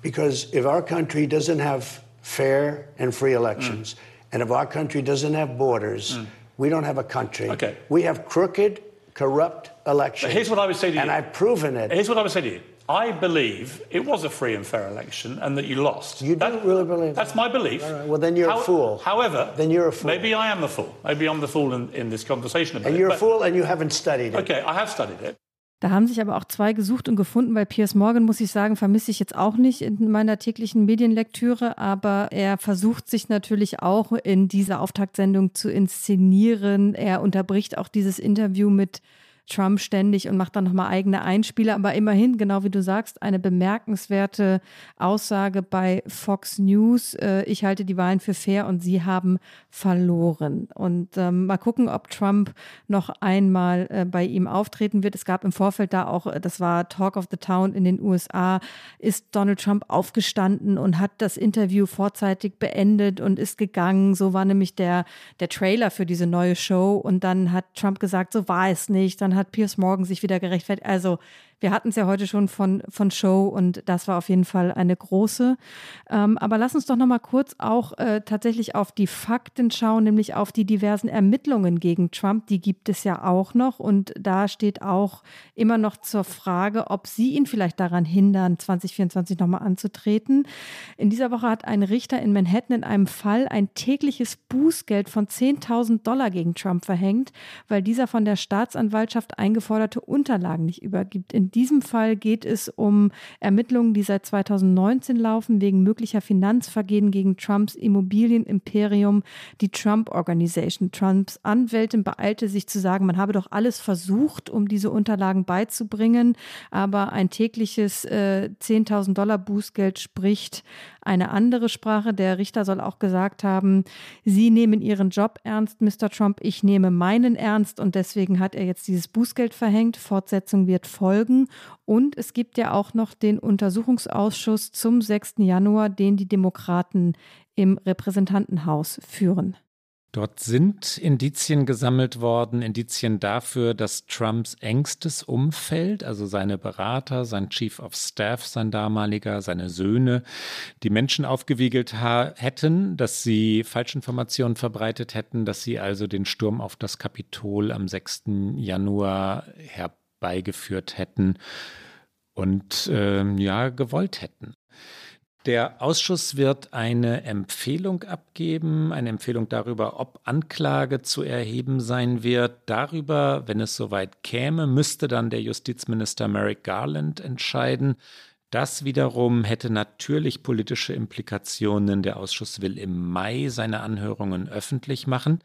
Because if our country doesn't have fair and free elections, mm. and if our country doesn't have borders, mm. we don't have a country. Okay. We have crooked, corrupt elections. But here's what I would say to you. and. I've proven it. Here's what I would say to you. I believe it was a free and fair election and that you lost. You do really believe That's that? my belief. All right, well, then you're a fool. However, Then you're a fool. Maybe I am the fool. Maybe I'm the fool in, in this conversation. About and it, you're a but- fool and you haven't studied it. Okay, I have studied it. Da haben sich aber auch zwei gesucht und gefunden, weil Piers Morgan, muss ich sagen, vermisse ich jetzt auch nicht in meiner täglichen Medienlektüre, aber er versucht sich natürlich auch in dieser Auftaktsendung zu inszenieren. Er unterbricht auch dieses Interview mit Trump ständig und macht dann nochmal eigene Einspieler. Aber immerhin, genau wie du sagst, eine bemerkenswerte Aussage bei Fox News. Äh, ich halte die Wahlen für fair und sie haben verloren. Und ähm, mal gucken, ob Trump noch einmal äh, bei ihm auftreten wird. Es gab im Vorfeld da auch, das war Talk of the Town in den USA, ist Donald Trump aufgestanden und hat das Interview vorzeitig beendet und ist gegangen. So war nämlich der, der Trailer für diese neue Show. Und dann hat Trump gesagt, so war es nicht. Dann hat Piers Morgan sich wieder gerechtfertigt. Also wir hatten es ja heute schon von, von Show und das war auf jeden Fall eine große. Ähm, aber lass uns doch noch mal kurz auch äh, tatsächlich auf die Fakten schauen, nämlich auf die diversen Ermittlungen gegen Trump. Die gibt es ja auch noch und da steht auch immer noch zur Frage, ob sie ihn vielleicht daran hindern, 2024 nochmal anzutreten. In dieser Woche hat ein Richter in Manhattan in einem Fall ein tägliches Bußgeld von 10.000 Dollar gegen Trump verhängt, weil dieser von der Staatsanwaltschaft eingeforderte Unterlagen nicht übergibt. In diesem Fall geht es um Ermittlungen, die seit 2019 laufen, wegen möglicher Finanzvergehen gegen Trumps Immobilienimperium, die Trump Organization. Trumps Anwältin beeilte sich zu sagen, man habe doch alles versucht, um diese Unterlagen beizubringen, aber ein tägliches äh, 10.000 Dollar Bußgeld spricht eine andere Sprache. Der Richter soll auch gesagt haben, Sie nehmen Ihren Job ernst, Mr. Trump, ich nehme meinen ernst und deswegen hat er jetzt dieses Bußgeld verhängt. Fortsetzung wird folgen. Und es gibt ja auch noch den Untersuchungsausschuss zum 6. Januar, den die Demokraten im Repräsentantenhaus führen. Dort sind Indizien gesammelt worden, Indizien dafür, dass Trumps engstes Umfeld, also seine Berater, sein Chief of Staff, sein damaliger, seine Söhne, die Menschen aufgewiegelt hätten, dass sie Falschinformationen verbreitet hätten, dass sie also den Sturm auf das Kapitol am 6. Januar herbeigeführt hätten und äh, ja gewollt hätten. Der Ausschuss wird eine Empfehlung abgeben, eine Empfehlung darüber, ob Anklage zu erheben sein wird. Darüber, wenn es soweit käme, müsste dann der Justizminister Merrick Garland entscheiden. Das wiederum hätte natürlich politische Implikationen. Der Ausschuss will im Mai seine Anhörungen öffentlich machen.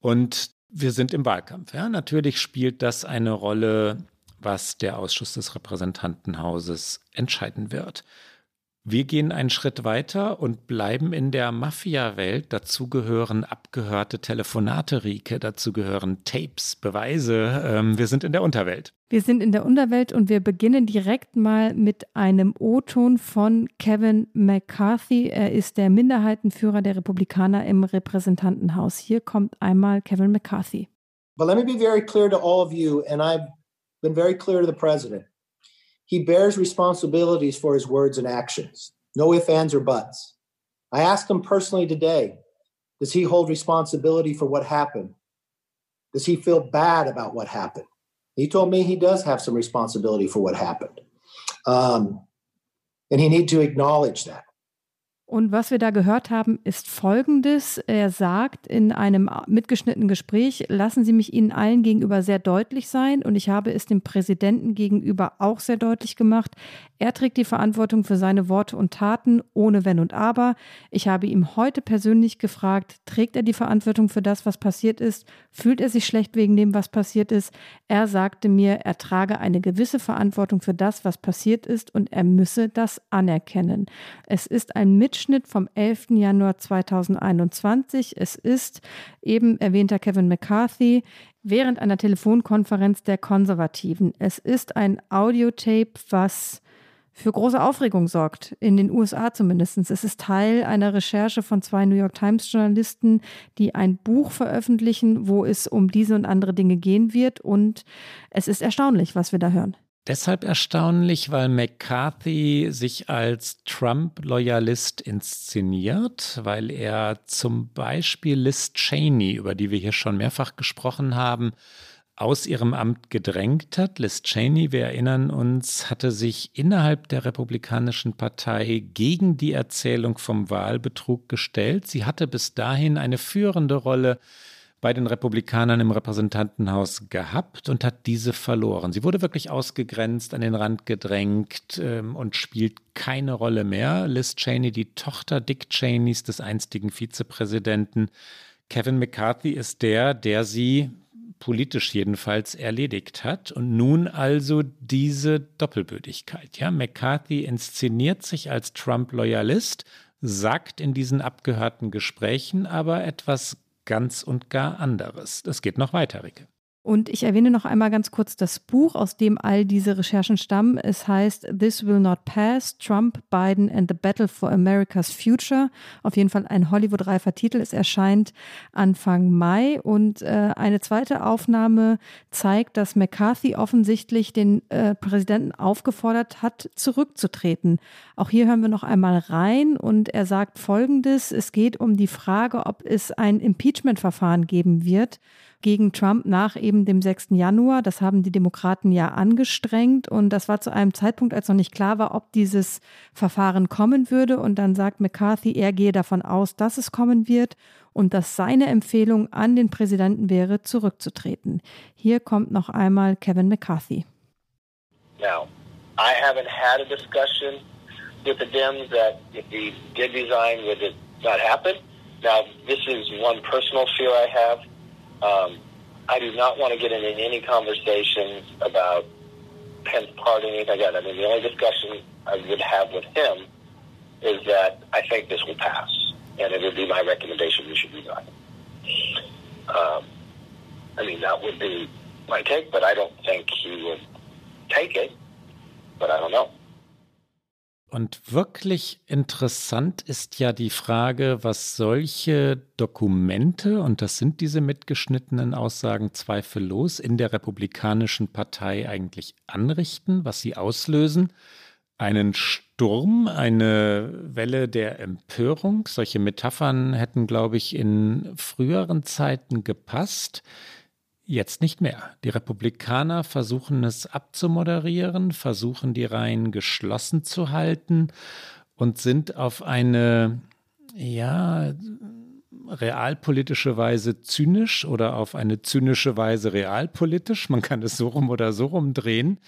Und wir sind im Wahlkampf. Ja, natürlich spielt das eine Rolle, was der Ausschuss des Repräsentantenhauses entscheiden wird. Wir gehen einen Schritt weiter und bleiben in der Mafia-Welt. Dazu gehören abgehörte Telefonate, Rike, dazu gehören Tapes, Beweise. Ähm, wir sind in der Unterwelt. Wir sind in der Unterwelt und wir beginnen direkt mal mit einem O-Ton von Kevin McCarthy. Er ist der Minderheitenführer der Republikaner im Repräsentantenhaus. Hier kommt einmal Kevin McCarthy. But let me be very clear to all of you, and I've been very clear to the president. He bears responsibilities for his words and actions. No ifs, ands, or buts. I asked him personally today Does he hold responsibility for what happened? Does he feel bad about what happened? He told me he does have some responsibility for what happened. Um, and he need to acknowledge that. Und was wir da gehört haben, ist Folgendes. Er sagt in einem mitgeschnittenen Gespräch, lassen Sie mich Ihnen allen gegenüber sehr deutlich sein. Und ich habe es dem Präsidenten gegenüber auch sehr deutlich gemacht. Er trägt die Verantwortung für seine Worte und Taten ohne Wenn und Aber. Ich habe ihm heute persönlich gefragt, trägt er die Verantwortung für das, was passiert ist? Fühlt er sich schlecht wegen dem, was passiert ist? Er sagte mir, er trage eine gewisse Verantwortung für das, was passiert ist und er müsse das anerkennen. Es ist ein Mitschnitt Mitschnitt vom 11. Januar 2021. Es ist eben erwähnter Kevin McCarthy während einer Telefonkonferenz der Konservativen. Es ist ein Audiotape, was für große Aufregung sorgt, in den USA zumindest. Es ist Teil einer Recherche von zwei New York Times-Journalisten, die ein Buch veröffentlichen, wo es um diese und andere Dinge gehen wird. Und es ist erstaunlich, was wir da hören. Deshalb erstaunlich, weil McCarthy sich als Trump-Loyalist inszeniert, weil er zum Beispiel Liz Cheney, über die wir hier schon mehrfach gesprochen haben, aus ihrem Amt gedrängt hat. Liz Cheney, wir erinnern uns, hatte sich innerhalb der Republikanischen Partei gegen die Erzählung vom Wahlbetrug gestellt. Sie hatte bis dahin eine führende Rolle bei den Republikanern im Repräsentantenhaus gehabt und hat diese verloren. Sie wurde wirklich ausgegrenzt, an den Rand gedrängt ähm, und spielt keine Rolle mehr. Liz Cheney, die Tochter Dick Cheneys, des einstigen Vizepräsidenten. Kevin McCarthy ist der, der sie politisch jedenfalls erledigt hat. Und nun also diese Doppelbödigkeit. Ja, McCarthy inszeniert sich als Trump-Loyalist, sagt in diesen abgehörten Gesprächen aber etwas ganz und gar anderes. Es geht noch weiter, Ricke. Und ich erwähne noch einmal ganz kurz das Buch, aus dem all diese Recherchen stammen. Es heißt This Will Not Pass, Trump, Biden and the Battle for America's Future. Auf jeden Fall ein Hollywood-reifer Titel. Es erscheint Anfang Mai. Und äh, eine zweite Aufnahme zeigt, dass McCarthy offensichtlich den äh, Präsidenten aufgefordert hat, zurückzutreten. Auch hier hören wir noch einmal rein und er sagt Folgendes. Es geht um die Frage, ob es ein Impeachment-Verfahren geben wird gegen Trump nach eben dem 6. Januar. Das haben die Demokraten ja angestrengt und das war zu einem Zeitpunkt, als noch nicht klar war, ob dieses Verfahren kommen würde. Und dann sagt McCarthy, er gehe davon aus, dass es kommen wird und dass seine Empfehlung an den Präsidenten wäre, zurückzutreten. Hier kommt noch einmal Kevin McCarthy. Now, I haven't had a discussion with the Dems that if he did resign, would it not happen? Now, this is one personal fear I have. Um, I do not want to get into any conversations about Pence pardoning anything like that. I mean, the only discussion I would have with him is that I think this will pass, and it would be my recommendation we should resign. Um, I mean, that would be my take, but I don't think he would take it. But I don't know. Und wirklich interessant ist ja die Frage, was solche Dokumente, und das sind diese mitgeschnittenen Aussagen zweifellos, in der Republikanischen Partei eigentlich anrichten, was sie auslösen. Einen Sturm, eine Welle der Empörung. Solche Metaphern hätten, glaube ich, in früheren Zeiten gepasst. Jetzt nicht mehr. Die Republikaner versuchen es abzumoderieren, versuchen die Reihen geschlossen zu halten und sind auf eine, ja, realpolitische Weise zynisch oder auf eine zynische Weise realpolitisch. Man kann es so rum oder so rum drehen.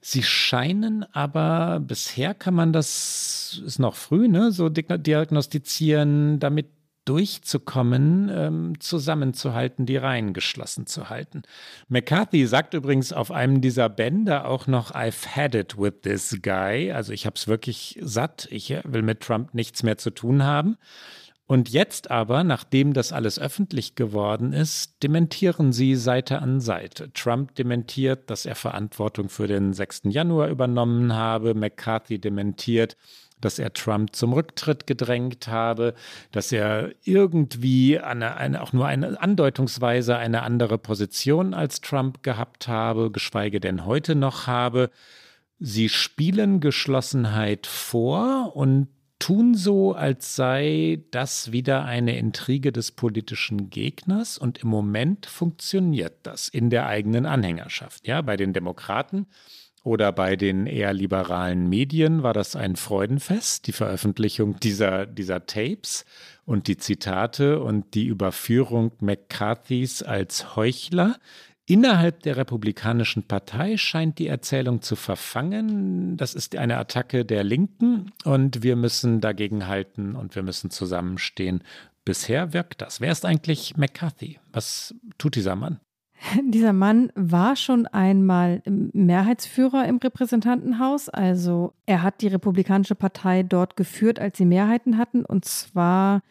Sie scheinen aber, bisher kann man das, ist noch früh, ne, so diagnostizieren, damit durchzukommen, ähm, zusammenzuhalten, die Reihen geschlossen zu halten. McCarthy sagt übrigens auf einem dieser Bänder auch noch, I've had it with this guy. Also ich habe es wirklich satt. Ich will mit Trump nichts mehr zu tun haben. Und jetzt aber, nachdem das alles öffentlich geworden ist, dementieren sie Seite an Seite. Trump dementiert, dass er Verantwortung für den 6. Januar übernommen habe. McCarthy dementiert, dass er Trump zum Rücktritt gedrängt habe, dass er irgendwie eine, eine, auch nur eine andeutungsweise eine andere Position als Trump gehabt habe, geschweige denn heute noch habe. Sie spielen Geschlossenheit vor und tun so, als sei das wieder eine Intrige des politischen Gegners und im Moment funktioniert das in der eigenen Anhängerschaft. Ja, bei den Demokraten oder bei den eher liberalen Medien war das ein Freudenfest, die Veröffentlichung dieser, dieser Tapes und die Zitate und die Überführung McCarthys als Heuchler. Innerhalb der Republikanischen Partei scheint die Erzählung zu verfangen. Das ist eine Attacke der Linken und wir müssen dagegen halten und wir müssen zusammenstehen. Bisher wirkt das. Wer ist eigentlich McCarthy? Was tut dieser Mann? Dieser Mann war schon einmal Mehrheitsführer im Repräsentantenhaus. Also er hat die Republikanische Partei dort geführt, als sie Mehrheiten hatten. Und zwar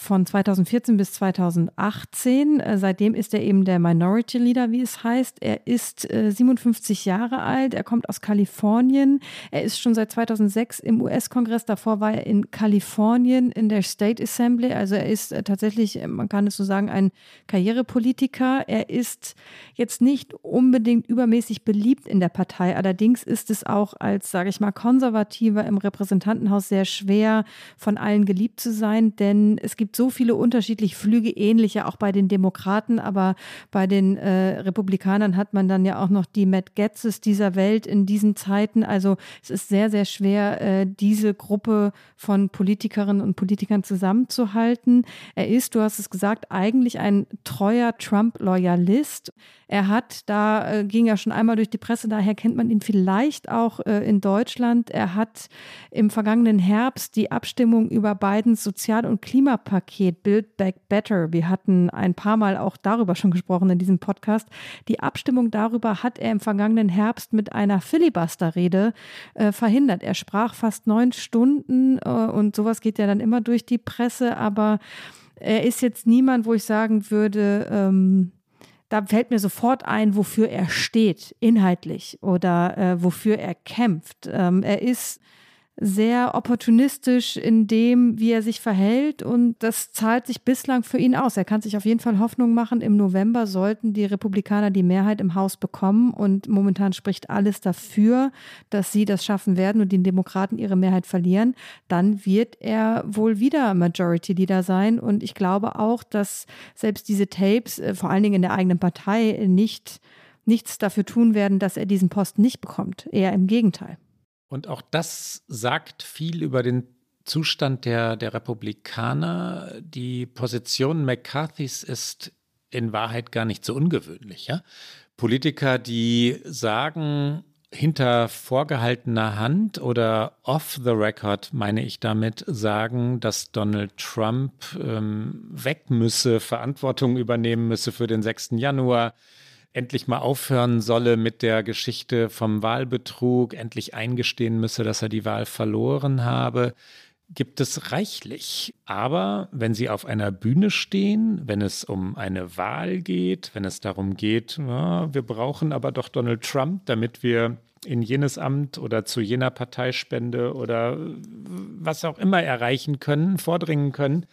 von 2014 bis 2018. Äh, seitdem ist er eben der Minority Leader, wie es heißt. Er ist 57 äh, Jahre alt, er kommt aus Kalifornien. Er ist schon seit 2006 im US-Kongress. Davor war er in Kalifornien in der State Assembly. Also er ist äh, tatsächlich, man kann es so sagen, ein Karrierepolitiker. Er ist jetzt nicht unbedingt übermäßig beliebt in der Partei. Allerdings ist es auch als, sage ich mal, Konservativer im Repräsentantenhaus sehr schwer, von allen geliebt zu sein, denn es gibt gibt so viele unterschiedliche Flüge, ähnliche auch bei den Demokraten, aber bei den äh, Republikanern hat man dann ja auch noch die Matt Getzes dieser Welt in diesen Zeiten. Also es ist sehr, sehr schwer, äh, diese Gruppe von Politikerinnen und Politikern zusammenzuhalten. Er ist, du hast es gesagt, eigentlich ein treuer Trump-Loyalist. Er hat, da äh, ging ja schon einmal durch die Presse, daher kennt man ihn vielleicht auch äh, in Deutschland. Er hat im vergangenen Herbst die Abstimmung über Bidens Sozial- und Klimapaket Build Back Better. Wir hatten ein paar Mal auch darüber schon gesprochen in diesem Podcast. Die Abstimmung darüber hat er im vergangenen Herbst mit einer Filibuster-Rede äh, verhindert. Er sprach fast neun Stunden äh, und sowas geht ja dann immer durch die Presse, aber er ist jetzt niemand, wo ich sagen würde, ähm, da fällt mir sofort ein, wofür er steht, inhaltlich oder äh, wofür er kämpft. Ähm, er ist sehr opportunistisch in dem, wie er sich verhält. Und das zahlt sich bislang für ihn aus. Er kann sich auf jeden Fall Hoffnung machen. Im November sollten die Republikaner die Mehrheit im Haus bekommen. Und momentan spricht alles dafür, dass sie das schaffen werden und die Demokraten ihre Mehrheit verlieren. Dann wird er wohl wieder Majority Leader sein. Und ich glaube auch, dass selbst diese Tapes, äh, vor allen Dingen in der eigenen Partei, nicht nichts dafür tun werden, dass er diesen Posten nicht bekommt. Eher im Gegenteil. Und auch das sagt viel über den Zustand der, der Republikaner. Die Position McCarthys ist in Wahrheit gar nicht so ungewöhnlich. Ja? Politiker, die sagen, hinter vorgehaltener Hand oder off the record, meine ich damit, sagen, dass Donald Trump ähm, weg müsse, Verantwortung übernehmen müsse für den 6. Januar, endlich mal aufhören solle mit der Geschichte vom Wahlbetrug, endlich eingestehen müsse, dass er die Wahl verloren habe, gibt es reichlich. Aber wenn Sie auf einer Bühne stehen, wenn es um eine Wahl geht, wenn es darum geht, ja, wir brauchen aber doch Donald Trump, damit wir in jenes Amt oder zu jener Parteispende oder was auch immer erreichen können, vordringen können,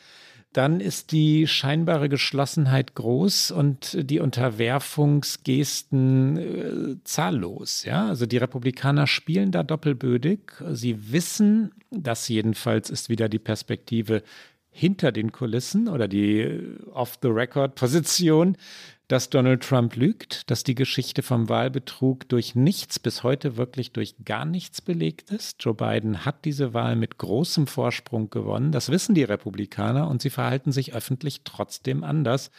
dann ist die scheinbare Geschlossenheit groß und die Unterwerfungsgesten äh, zahllos. Ja? Also die Republikaner spielen da doppelbödig. Sie wissen, das jedenfalls ist wieder die Perspektive hinter den Kulissen oder die äh, Off-the-Record-Position, dass Donald Trump lügt, dass die Geschichte vom Wahlbetrug durch nichts, bis heute wirklich durch gar nichts belegt ist. Joe Biden hat diese Wahl mit großem Vorsprung gewonnen. Das wissen die Republikaner und sie verhalten sich öffentlich trotzdem anders.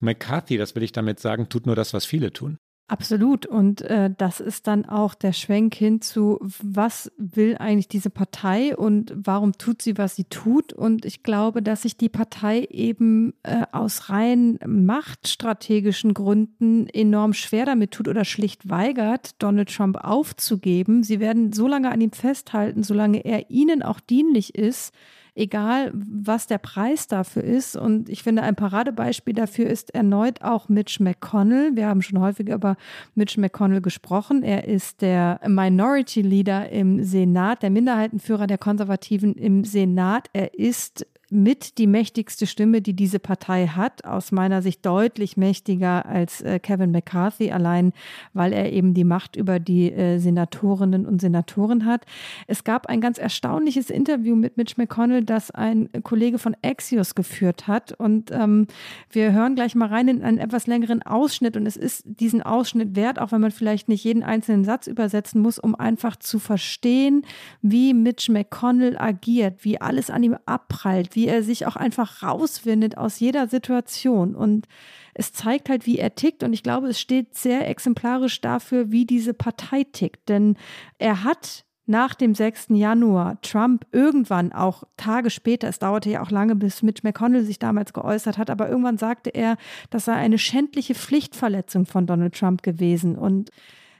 McCarthy, das will ich damit sagen, tut nur das, was viele tun. Absolut. Und äh, das ist dann auch der Schwenk hin zu, was will eigentlich diese Partei und warum tut sie, was sie tut. Und ich glaube, dass sich die Partei eben äh, aus rein machtstrategischen Gründen enorm schwer damit tut oder schlicht weigert, Donald Trump aufzugeben. Sie werden so lange an ihm festhalten, solange er ihnen auch dienlich ist egal was der Preis dafür ist. Und ich finde, ein Paradebeispiel dafür ist erneut auch Mitch McConnell. Wir haben schon häufiger über Mitch McConnell gesprochen. Er ist der Minority Leader im Senat, der Minderheitenführer der Konservativen im Senat. Er ist mit die mächtigste Stimme, die diese Partei hat, aus meiner Sicht deutlich mächtiger als äh, Kevin McCarthy, allein weil er eben die Macht über die äh, Senatorinnen und Senatoren hat. Es gab ein ganz erstaunliches Interview mit Mitch McConnell, das ein Kollege von Axios geführt hat. Und ähm, wir hören gleich mal rein in einen etwas längeren Ausschnitt. Und es ist diesen Ausschnitt wert, auch wenn man vielleicht nicht jeden einzelnen Satz übersetzen muss, um einfach zu verstehen, wie Mitch McConnell agiert, wie alles an ihm abprallt, wie er sich auch einfach rauswindet aus jeder Situation. Und es zeigt halt, wie er tickt. Und ich glaube, es steht sehr exemplarisch dafür, wie diese Partei tickt. Denn er hat nach dem 6. Januar Trump irgendwann auch Tage später, es dauerte ja auch lange, bis Mitch McConnell sich damals geäußert hat, aber irgendwann sagte er, das sei eine schändliche Pflichtverletzung von Donald Trump gewesen. Und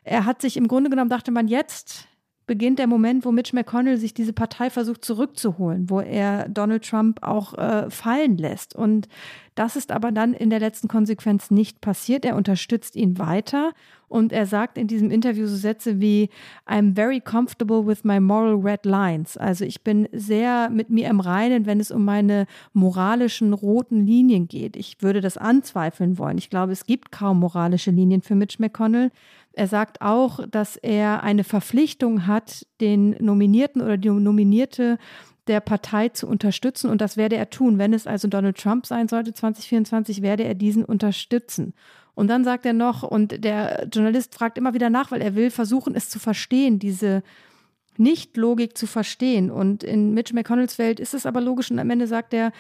er hat sich im Grunde genommen, dachte man, jetzt beginnt der Moment, wo Mitch McConnell sich diese Partei versucht zurückzuholen, wo er Donald Trump auch äh, fallen lässt. Und das ist aber dann in der letzten Konsequenz nicht passiert. Er unterstützt ihn weiter und er sagt in diesem Interview so Sätze wie I'm very comfortable with my moral red lines. Also ich bin sehr mit mir im Reinen, wenn es um meine moralischen roten Linien geht. Ich würde das anzweifeln wollen. Ich glaube, es gibt kaum moralische Linien für Mitch McConnell. Er sagt auch, dass er eine Verpflichtung hat, den Nominierten oder die Nominierte der Partei zu unterstützen. Und das werde er tun. Wenn es also Donald Trump sein sollte, 2024, werde er diesen unterstützen. Und dann sagt er noch, und der Journalist fragt immer wieder nach, weil er will versuchen, es zu verstehen, diese Nicht-Logik zu verstehen. Und in Mitch McConnells Welt ist es aber logisch. Und am Ende sagt er,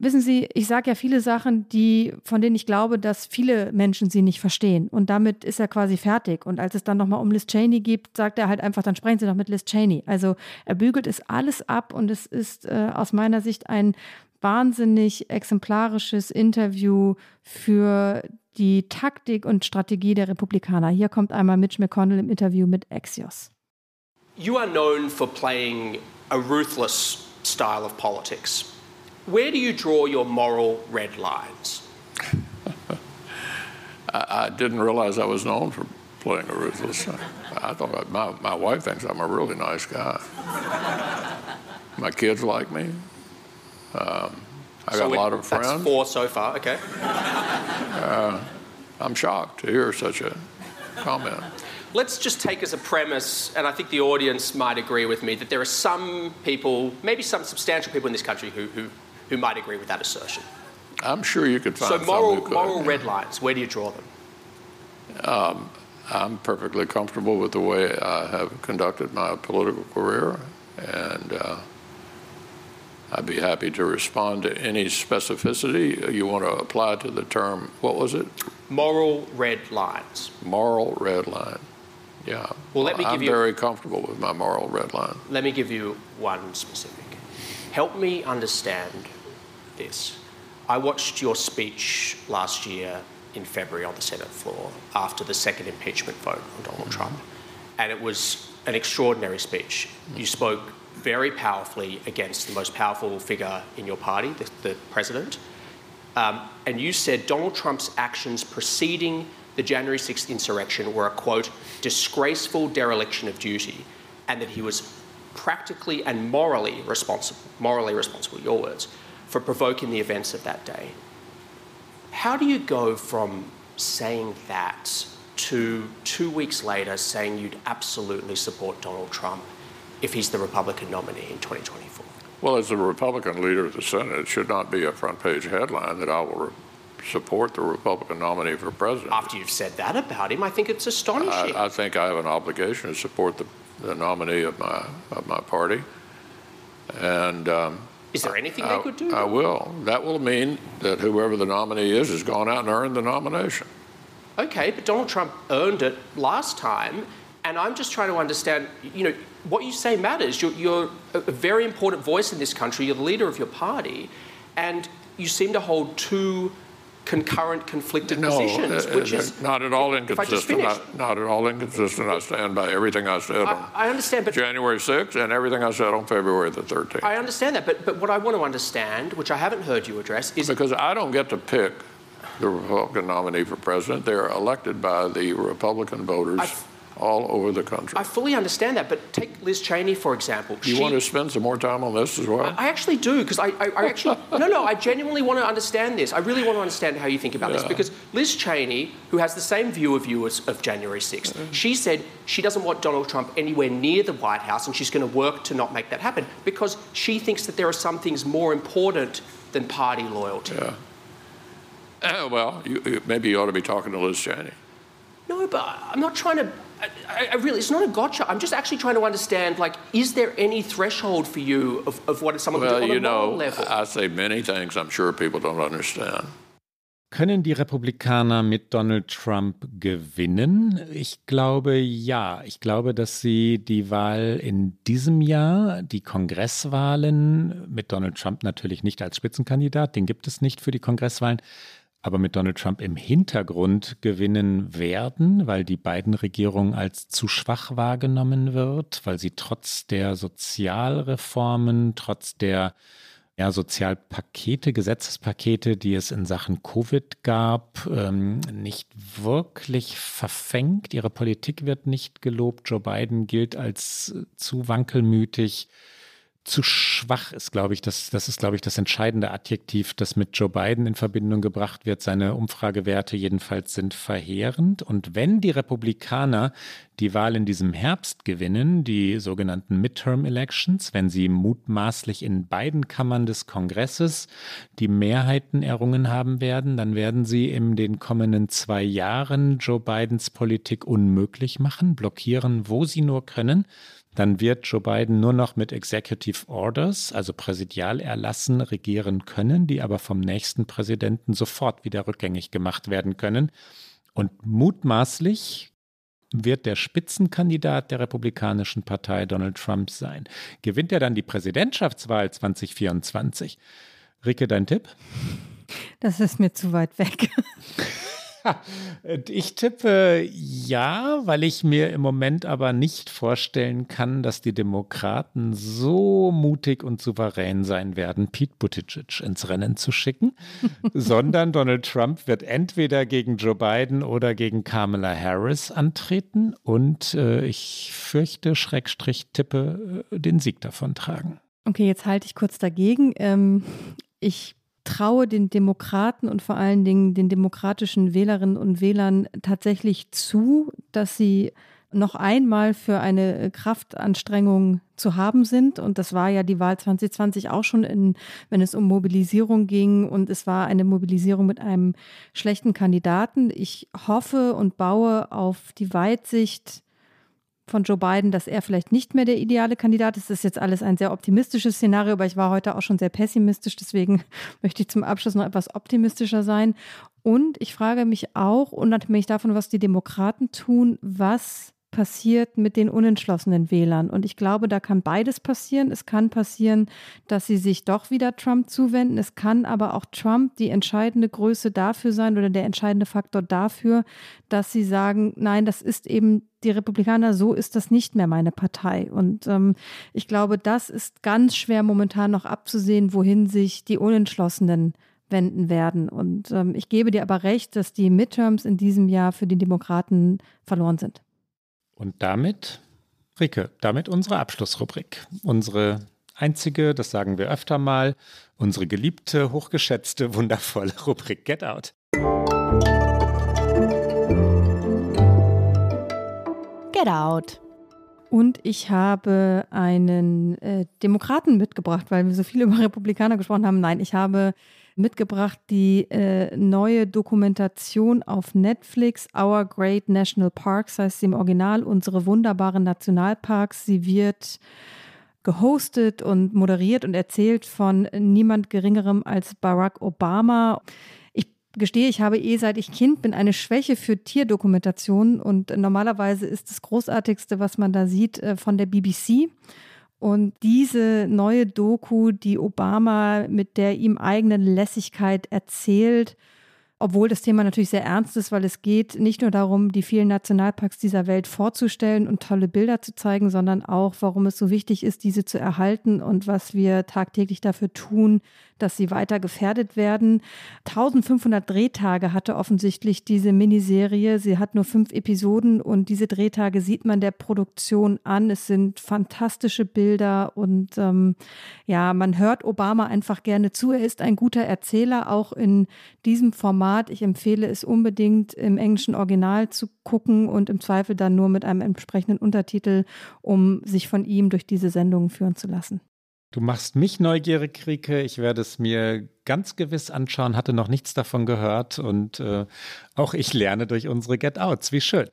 wissen Sie, ich sage ja viele Sachen, die, von denen ich glaube, dass viele Menschen sie nicht verstehen. Und damit ist er quasi fertig. Und als es dann nochmal um Liz Cheney geht, sagt er halt einfach, dann sprechen Sie doch mit Liz Cheney. Also er bügelt es alles ab und es ist äh, aus meiner Sicht ein wahnsinnig exemplarisches Interview für die Taktik und Strategie der Republikaner. Hier kommt einmal Mitch McConnell im Interview mit Axios. You are known for playing a ruthless style of politics. Where do you draw your moral red lines? I, I, didn't realize I was known for playing a ruthless. I thought my, my wife thinks I'm a really nice guy. my kids like me. Um, I so got a lot of friends. That's four so far. Okay. Uh, I'm shocked to hear such a comment. Let's just take as a premise, and I think the audience might agree with me, that there are some people, maybe some substantial people in this country, who, who who might agree with that assertion. I'm sure you could find so moral could, moral yeah. red lines. Where do you draw them? Um, I'm perfectly comfortable with the way I have conducted my political career, and uh, I'd be happy to respond to any specificity you want to apply to the term. What was it? Moral red lines. Moral red line. Yeah. Well, let me give you. I'm very comfortable with my moral red line. Let me give you one specific. Help me understand this. I watched your speech last year in February on the Senate floor after the second impeachment vote on Donald mm-hmm. Trump, and it was an extraordinary speech. Mm-hmm. You spoke very powerfully against the most powerful figure in your party, the, the president. Um, and you said Donald Trump's actions preceding the January 6th insurrection were a quote, disgraceful dereliction of duty, and that he was practically and morally responsible, morally responsible, your words, for provoking the events of that day. How do you go from saying that to two weeks later saying you'd absolutely support Donald Trump if he's the Republican nominee in 2024? Well, as the Republican leader of the Senate, it should not be a front page headline that I will re- support the Republican nominee for president. After you've said that about him, I think it's astonishing. I, I think I have an obligation to support the the nominee of my of my party. And um, is there anything I, they could do? I will. That will mean that whoever the nominee is has gone out and earned the nomination. Okay, but Donald Trump earned it last time, and I'm just trying to understand. You know, what you say matters. You're, you're a very important voice in this country. You're the leader of your party, and you seem to hold two concurrent, conflicted no, positions, uh, which uh, is not at all inconsistent. Not, not, at all inconsistent. I stand by everything I said I, on I understand, but January 6th and everything I said on February the 13th. I understand that, but but what I want to understand, which I haven't heard you address, is because I don't get to pick the Republican nominee for president. They are elected by the Republican voters. I, all over the country. I fully understand that, but take Liz Cheney, for example. You she, want to spend some more time on this as well? I, I actually do, because I, I, I, actually, no, no, I genuinely want to understand this. I really want to understand how you think about yeah. this, because Liz Cheney, who has the same view of you as of January 6th, mm-hmm. she said she doesn't want Donald Trump anywhere near the White House, and she's going to work to not make that happen, because she thinks that there are some things more important than party loyalty. Yeah. Uh, well, you, maybe you ought to be talking to Liz Cheney. No, but I'm not trying to I, I, really, it's not a gotcha. I'm just actually trying to understand, like, is there any threshold for you of, of what someone well, can do on you a know, level? I say many things I'm sure people don't understand. Können die Republikaner mit Donald Trump gewinnen? Ich glaube ja. Ich glaube, dass sie die Wahl in diesem Jahr, die Kongresswahlen mit Donald Trump natürlich nicht als Spitzenkandidat, den gibt es nicht für die Kongresswahlen, aber mit Donald Trump im Hintergrund gewinnen werden, weil die beiden Regierung als zu schwach wahrgenommen wird, weil sie trotz der Sozialreformen, trotz der ja, Sozialpakete, Gesetzespakete, die es in Sachen Covid gab, ähm, nicht wirklich verfängt. Ihre Politik wird nicht gelobt. Joe Biden gilt als zu wankelmütig zu schwach ist, glaube ich. Das, das ist, glaube ich, das entscheidende Adjektiv, das mit Joe Biden in Verbindung gebracht wird. Seine Umfragewerte jedenfalls sind verheerend. Und wenn die Republikaner die Wahl in diesem Herbst gewinnen, die sogenannten Midterm Elections, wenn sie mutmaßlich in beiden Kammern des Kongresses die Mehrheiten errungen haben werden, dann werden sie in den kommenden zwei Jahren Joe Bidens Politik unmöglich machen, blockieren, wo sie nur können dann wird Joe Biden nur noch mit Executive Orders, also Präsidialerlassen, regieren können, die aber vom nächsten Präsidenten sofort wieder rückgängig gemacht werden können. Und mutmaßlich wird der Spitzenkandidat der Republikanischen Partei Donald Trump sein. Gewinnt er dann die Präsidentschaftswahl 2024? Ricke, dein Tipp? Das ist mir zu weit weg. Ich tippe ja, weil ich mir im Moment aber nicht vorstellen kann, dass die Demokraten so mutig und souverän sein werden, Pete Buttigieg ins Rennen zu schicken, sondern Donald Trump wird entweder gegen Joe Biden oder gegen Kamala Harris antreten und äh, ich fürchte, Schrägstrich tippe, äh, den Sieg davon tragen. Okay, jetzt halte ich kurz dagegen. Ähm, ich traue den Demokraten und vor allen Dingen den demokratischen Wählerinnen und Wählern tatsächlich zu, dass sie noch einmal für eine Kraftanstrengung zu haben sind. Und das war ja die Wahl 2020 auch schon, in, wenn es um Mobilisierung ging. Und es war eine Mobilisierung mit einem schlechten Kandidaten. Ich hoffe und baue auf die Weitsicht von Joe Biden, dass er vielleicht nicht mehr der ideale Kandidat ist. Das ist jetzt alles ein sehr optimistisches Szenario, aber ich war heute auch schon sehr pessimistisch. Deswegen möchte ich zum Abschluss noch etwas optimistischer sein. Und ich frage mich auch, unabhängig davon, was die Demokraten tun, was passiert mit den unentschlossenen Wählern. Und ich glaube, da kann beides passieren. Es kann passieren, dass sie sich doch wieder Trump zuwenden. Es kann aber auch Trump die entscheidende Größe dafür sein oder der entscheidende Faktor dafür, dass sie sagen, nein, das ist eben die Republikaner, so ist das nicht mehr meine Partei. Und ähm, ich glaube, das ist ganz schwer momentan noch abzusehen, wohin sich die Unentschlossenen wenden werden. Und ähm, ich gebe dir aber recht, dass die Midterms in diesem Jahr für die Demokraten verloren sind. Und damit, Rike, damit unsere Abschlussrubrik. Unsere einzige, das sagen wir öfter mal, unsere geliebte, hochgeschätzte, wundervolle Rubrik Get Out. Get Out. Und ich habe einen äh, Demokraten mitgebracht, weil wir so viel über Republikaner gesprochen haben. Nein, ich habe mitgebracht die äh, neue Dokumentation auf Netflix, Our Great National Parks, heißt sie im Original, unsere wunderbaren Nationalparks. Sie wird gehostet und moderiert und erzählt von niemand Geringerem als Barack Obama. Ich gestehe, ich habe eh seit ich Kind bin eine Schwäche für Tierdokumentationen und normalerweise ist das Großartigste, was man da sieht, äh, von der BBC. Und diese neue Doku, die Obama mit der ihm eigenen Lässigkeit erzählt, obwohl das Thema natürlich sehr ernst ist, weil es geht nicht nur darum, die vielen Nationalparks dieser Welt vorzustellen und tolle Bilder zu zeigen, sondern auch, warum es so wichtig ist, diese zu erhalten und was wir tagtäglich dafür tun, dass sie weiter gefährdet werden. 1500 Drehtage hatte offensichtlich diese Miniserie. Sie hat nur fünf Episoden und diese Drehtage sieht man der Produktion an. Es sind fantastische Bilder und ähm, ja, man hört Obama einfach gerne zu. Er ist ein guter Erzähler, auch in diesem Format. Ich empfehle es unbedingt im englischen Original zu gucken und im Zweifel dann nur mit einem entsprechenden Untertitel, um sich von ihm durch diese Sendungen führen zu lassen. Du machst mich neugierig, Rike. Ich werde es mir ganz gewiss anschauen, hatte noch nichts davon gehört und äh, auch ich lerne durch unsere Get Outs. Wie schön.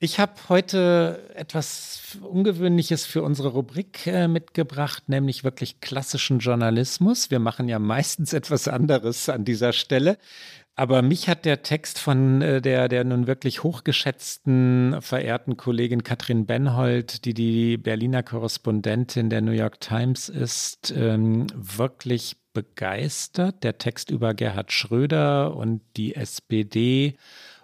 Ich habe heute etwas Ungewöhnliches für unsere Rubrik äh, mitgebracht, nämlich wirklich klassischen Journalismus. Wir machen ja meistens etwas anderes an dieser Stelle. Aber mich hat der Text von äh, der, der nun wirklich hochgeschätzten, verehrten Kollegin Katrin Benhold, die die Berliner Korrespondentin der New York Times ist, ähm, wirklich begeistert. Der Text über Gerhard Schröder und die SPD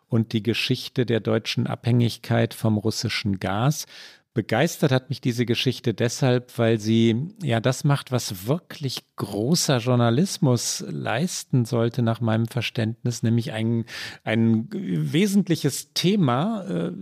und die Geschichte der deutschen Abhängigkeit vom russischen Gas. Begeistert hat mich diese Geschichte deshalb, weil sie ja das macht, was wirklich großer Journalismus leisten sollte, nach meinem Verständnis, nämlich ein, ein wesentliches Thema äh,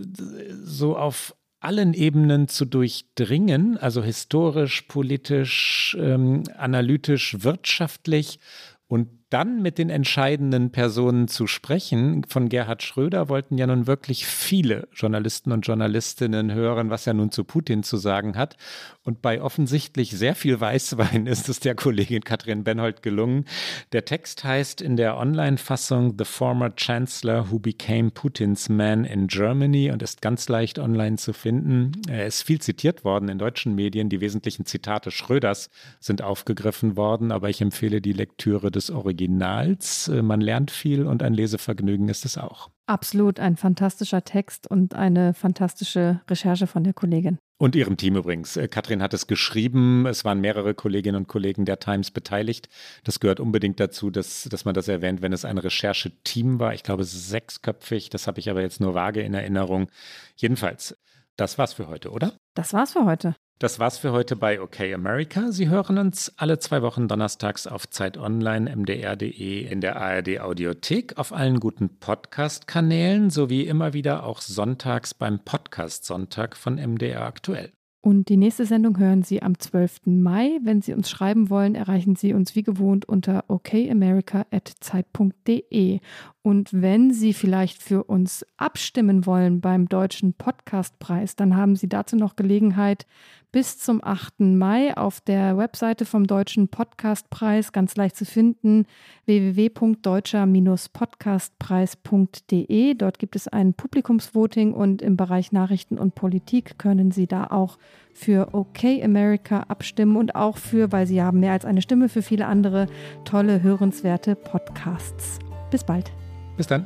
so auf allen Ebenen zu durchdringen, also historisch, politisch, ähm, analytisch, wirtschaftlich und dann mit den entscheidenden Personen zu sprechen. Von Gerhard Schröder wollten ja nun wirklich viele Journalisten und Journalistinnen hören, was er nun zu Putin zu sagen hat. Und bei offensichtlich sehr viel Weißwein ist es der Kollegin Katrin Benhold gelungen. Der Text heißt in der Online-Fassung The Former Chancellor Who Became Putin's Man in Germany und ist ganz leicht online zu finden. Er ist viel zitiert worden in deutschen Medien. Die wesentlichen Zitate Schröders sind aufgegriffen worden, aber ich empfehle die Lektüre des Originals Originals. Äh, man lernt viel und ein Lesevergnügen ist es auch. Absolut, ein fantastischer Text und eine fantastische Recherche von der Kollegin. Und ihrem Team übrigens. Äh, Katrin hat es geschrieben. Es waren mehrere Kolleginnen und Kollegen der Times beteiligt. Das gehört unbedingt dazu, dass, dass man das erwähnt, wenn es ein Rechercheteam war. Ich glaube, sechsköpfig. Das habe ich aber jetzt nur vage in Erinnerung. Jedenfalls, das war's für heute, oder? Das war's für heute. Das war's für heute bei OK America. Sie hören uns alle zwei Wochen donnerstags auf Zeit Online, mdr.de, in der ARD Audiothek, auf allen guten Podcast-Kanälen sowie immer wieder auch sonntags beim Podcast Sonntag von MDR aktuell. Und die nächste Sendung hören Sie am 12. Mai. Wenn Sie uns schreiben wollen, erreichen Sie uns wie gewohnt unter okamerica.zeit.de. Und wenn Sie vielleicht für uns abstimmen wollen beim Deutschen Podcastpreis, dann haben Sie dazu noch Gelegenheit, bis zum 8. Mai auf der Webseite vom Deutschen Podcastpreis ganz leicht zu finden, www.deutscher-podcastpreis.de. Dort gibt es ein Publikumsvoting und im Bereich Nachrichten und Politik können Sie da auch für OK America abstimmen und auch für, weil Sie haben mehr als eine Stimme für viele andere tolle, hörenswerte Podcasts. Bis bald. Bis dann.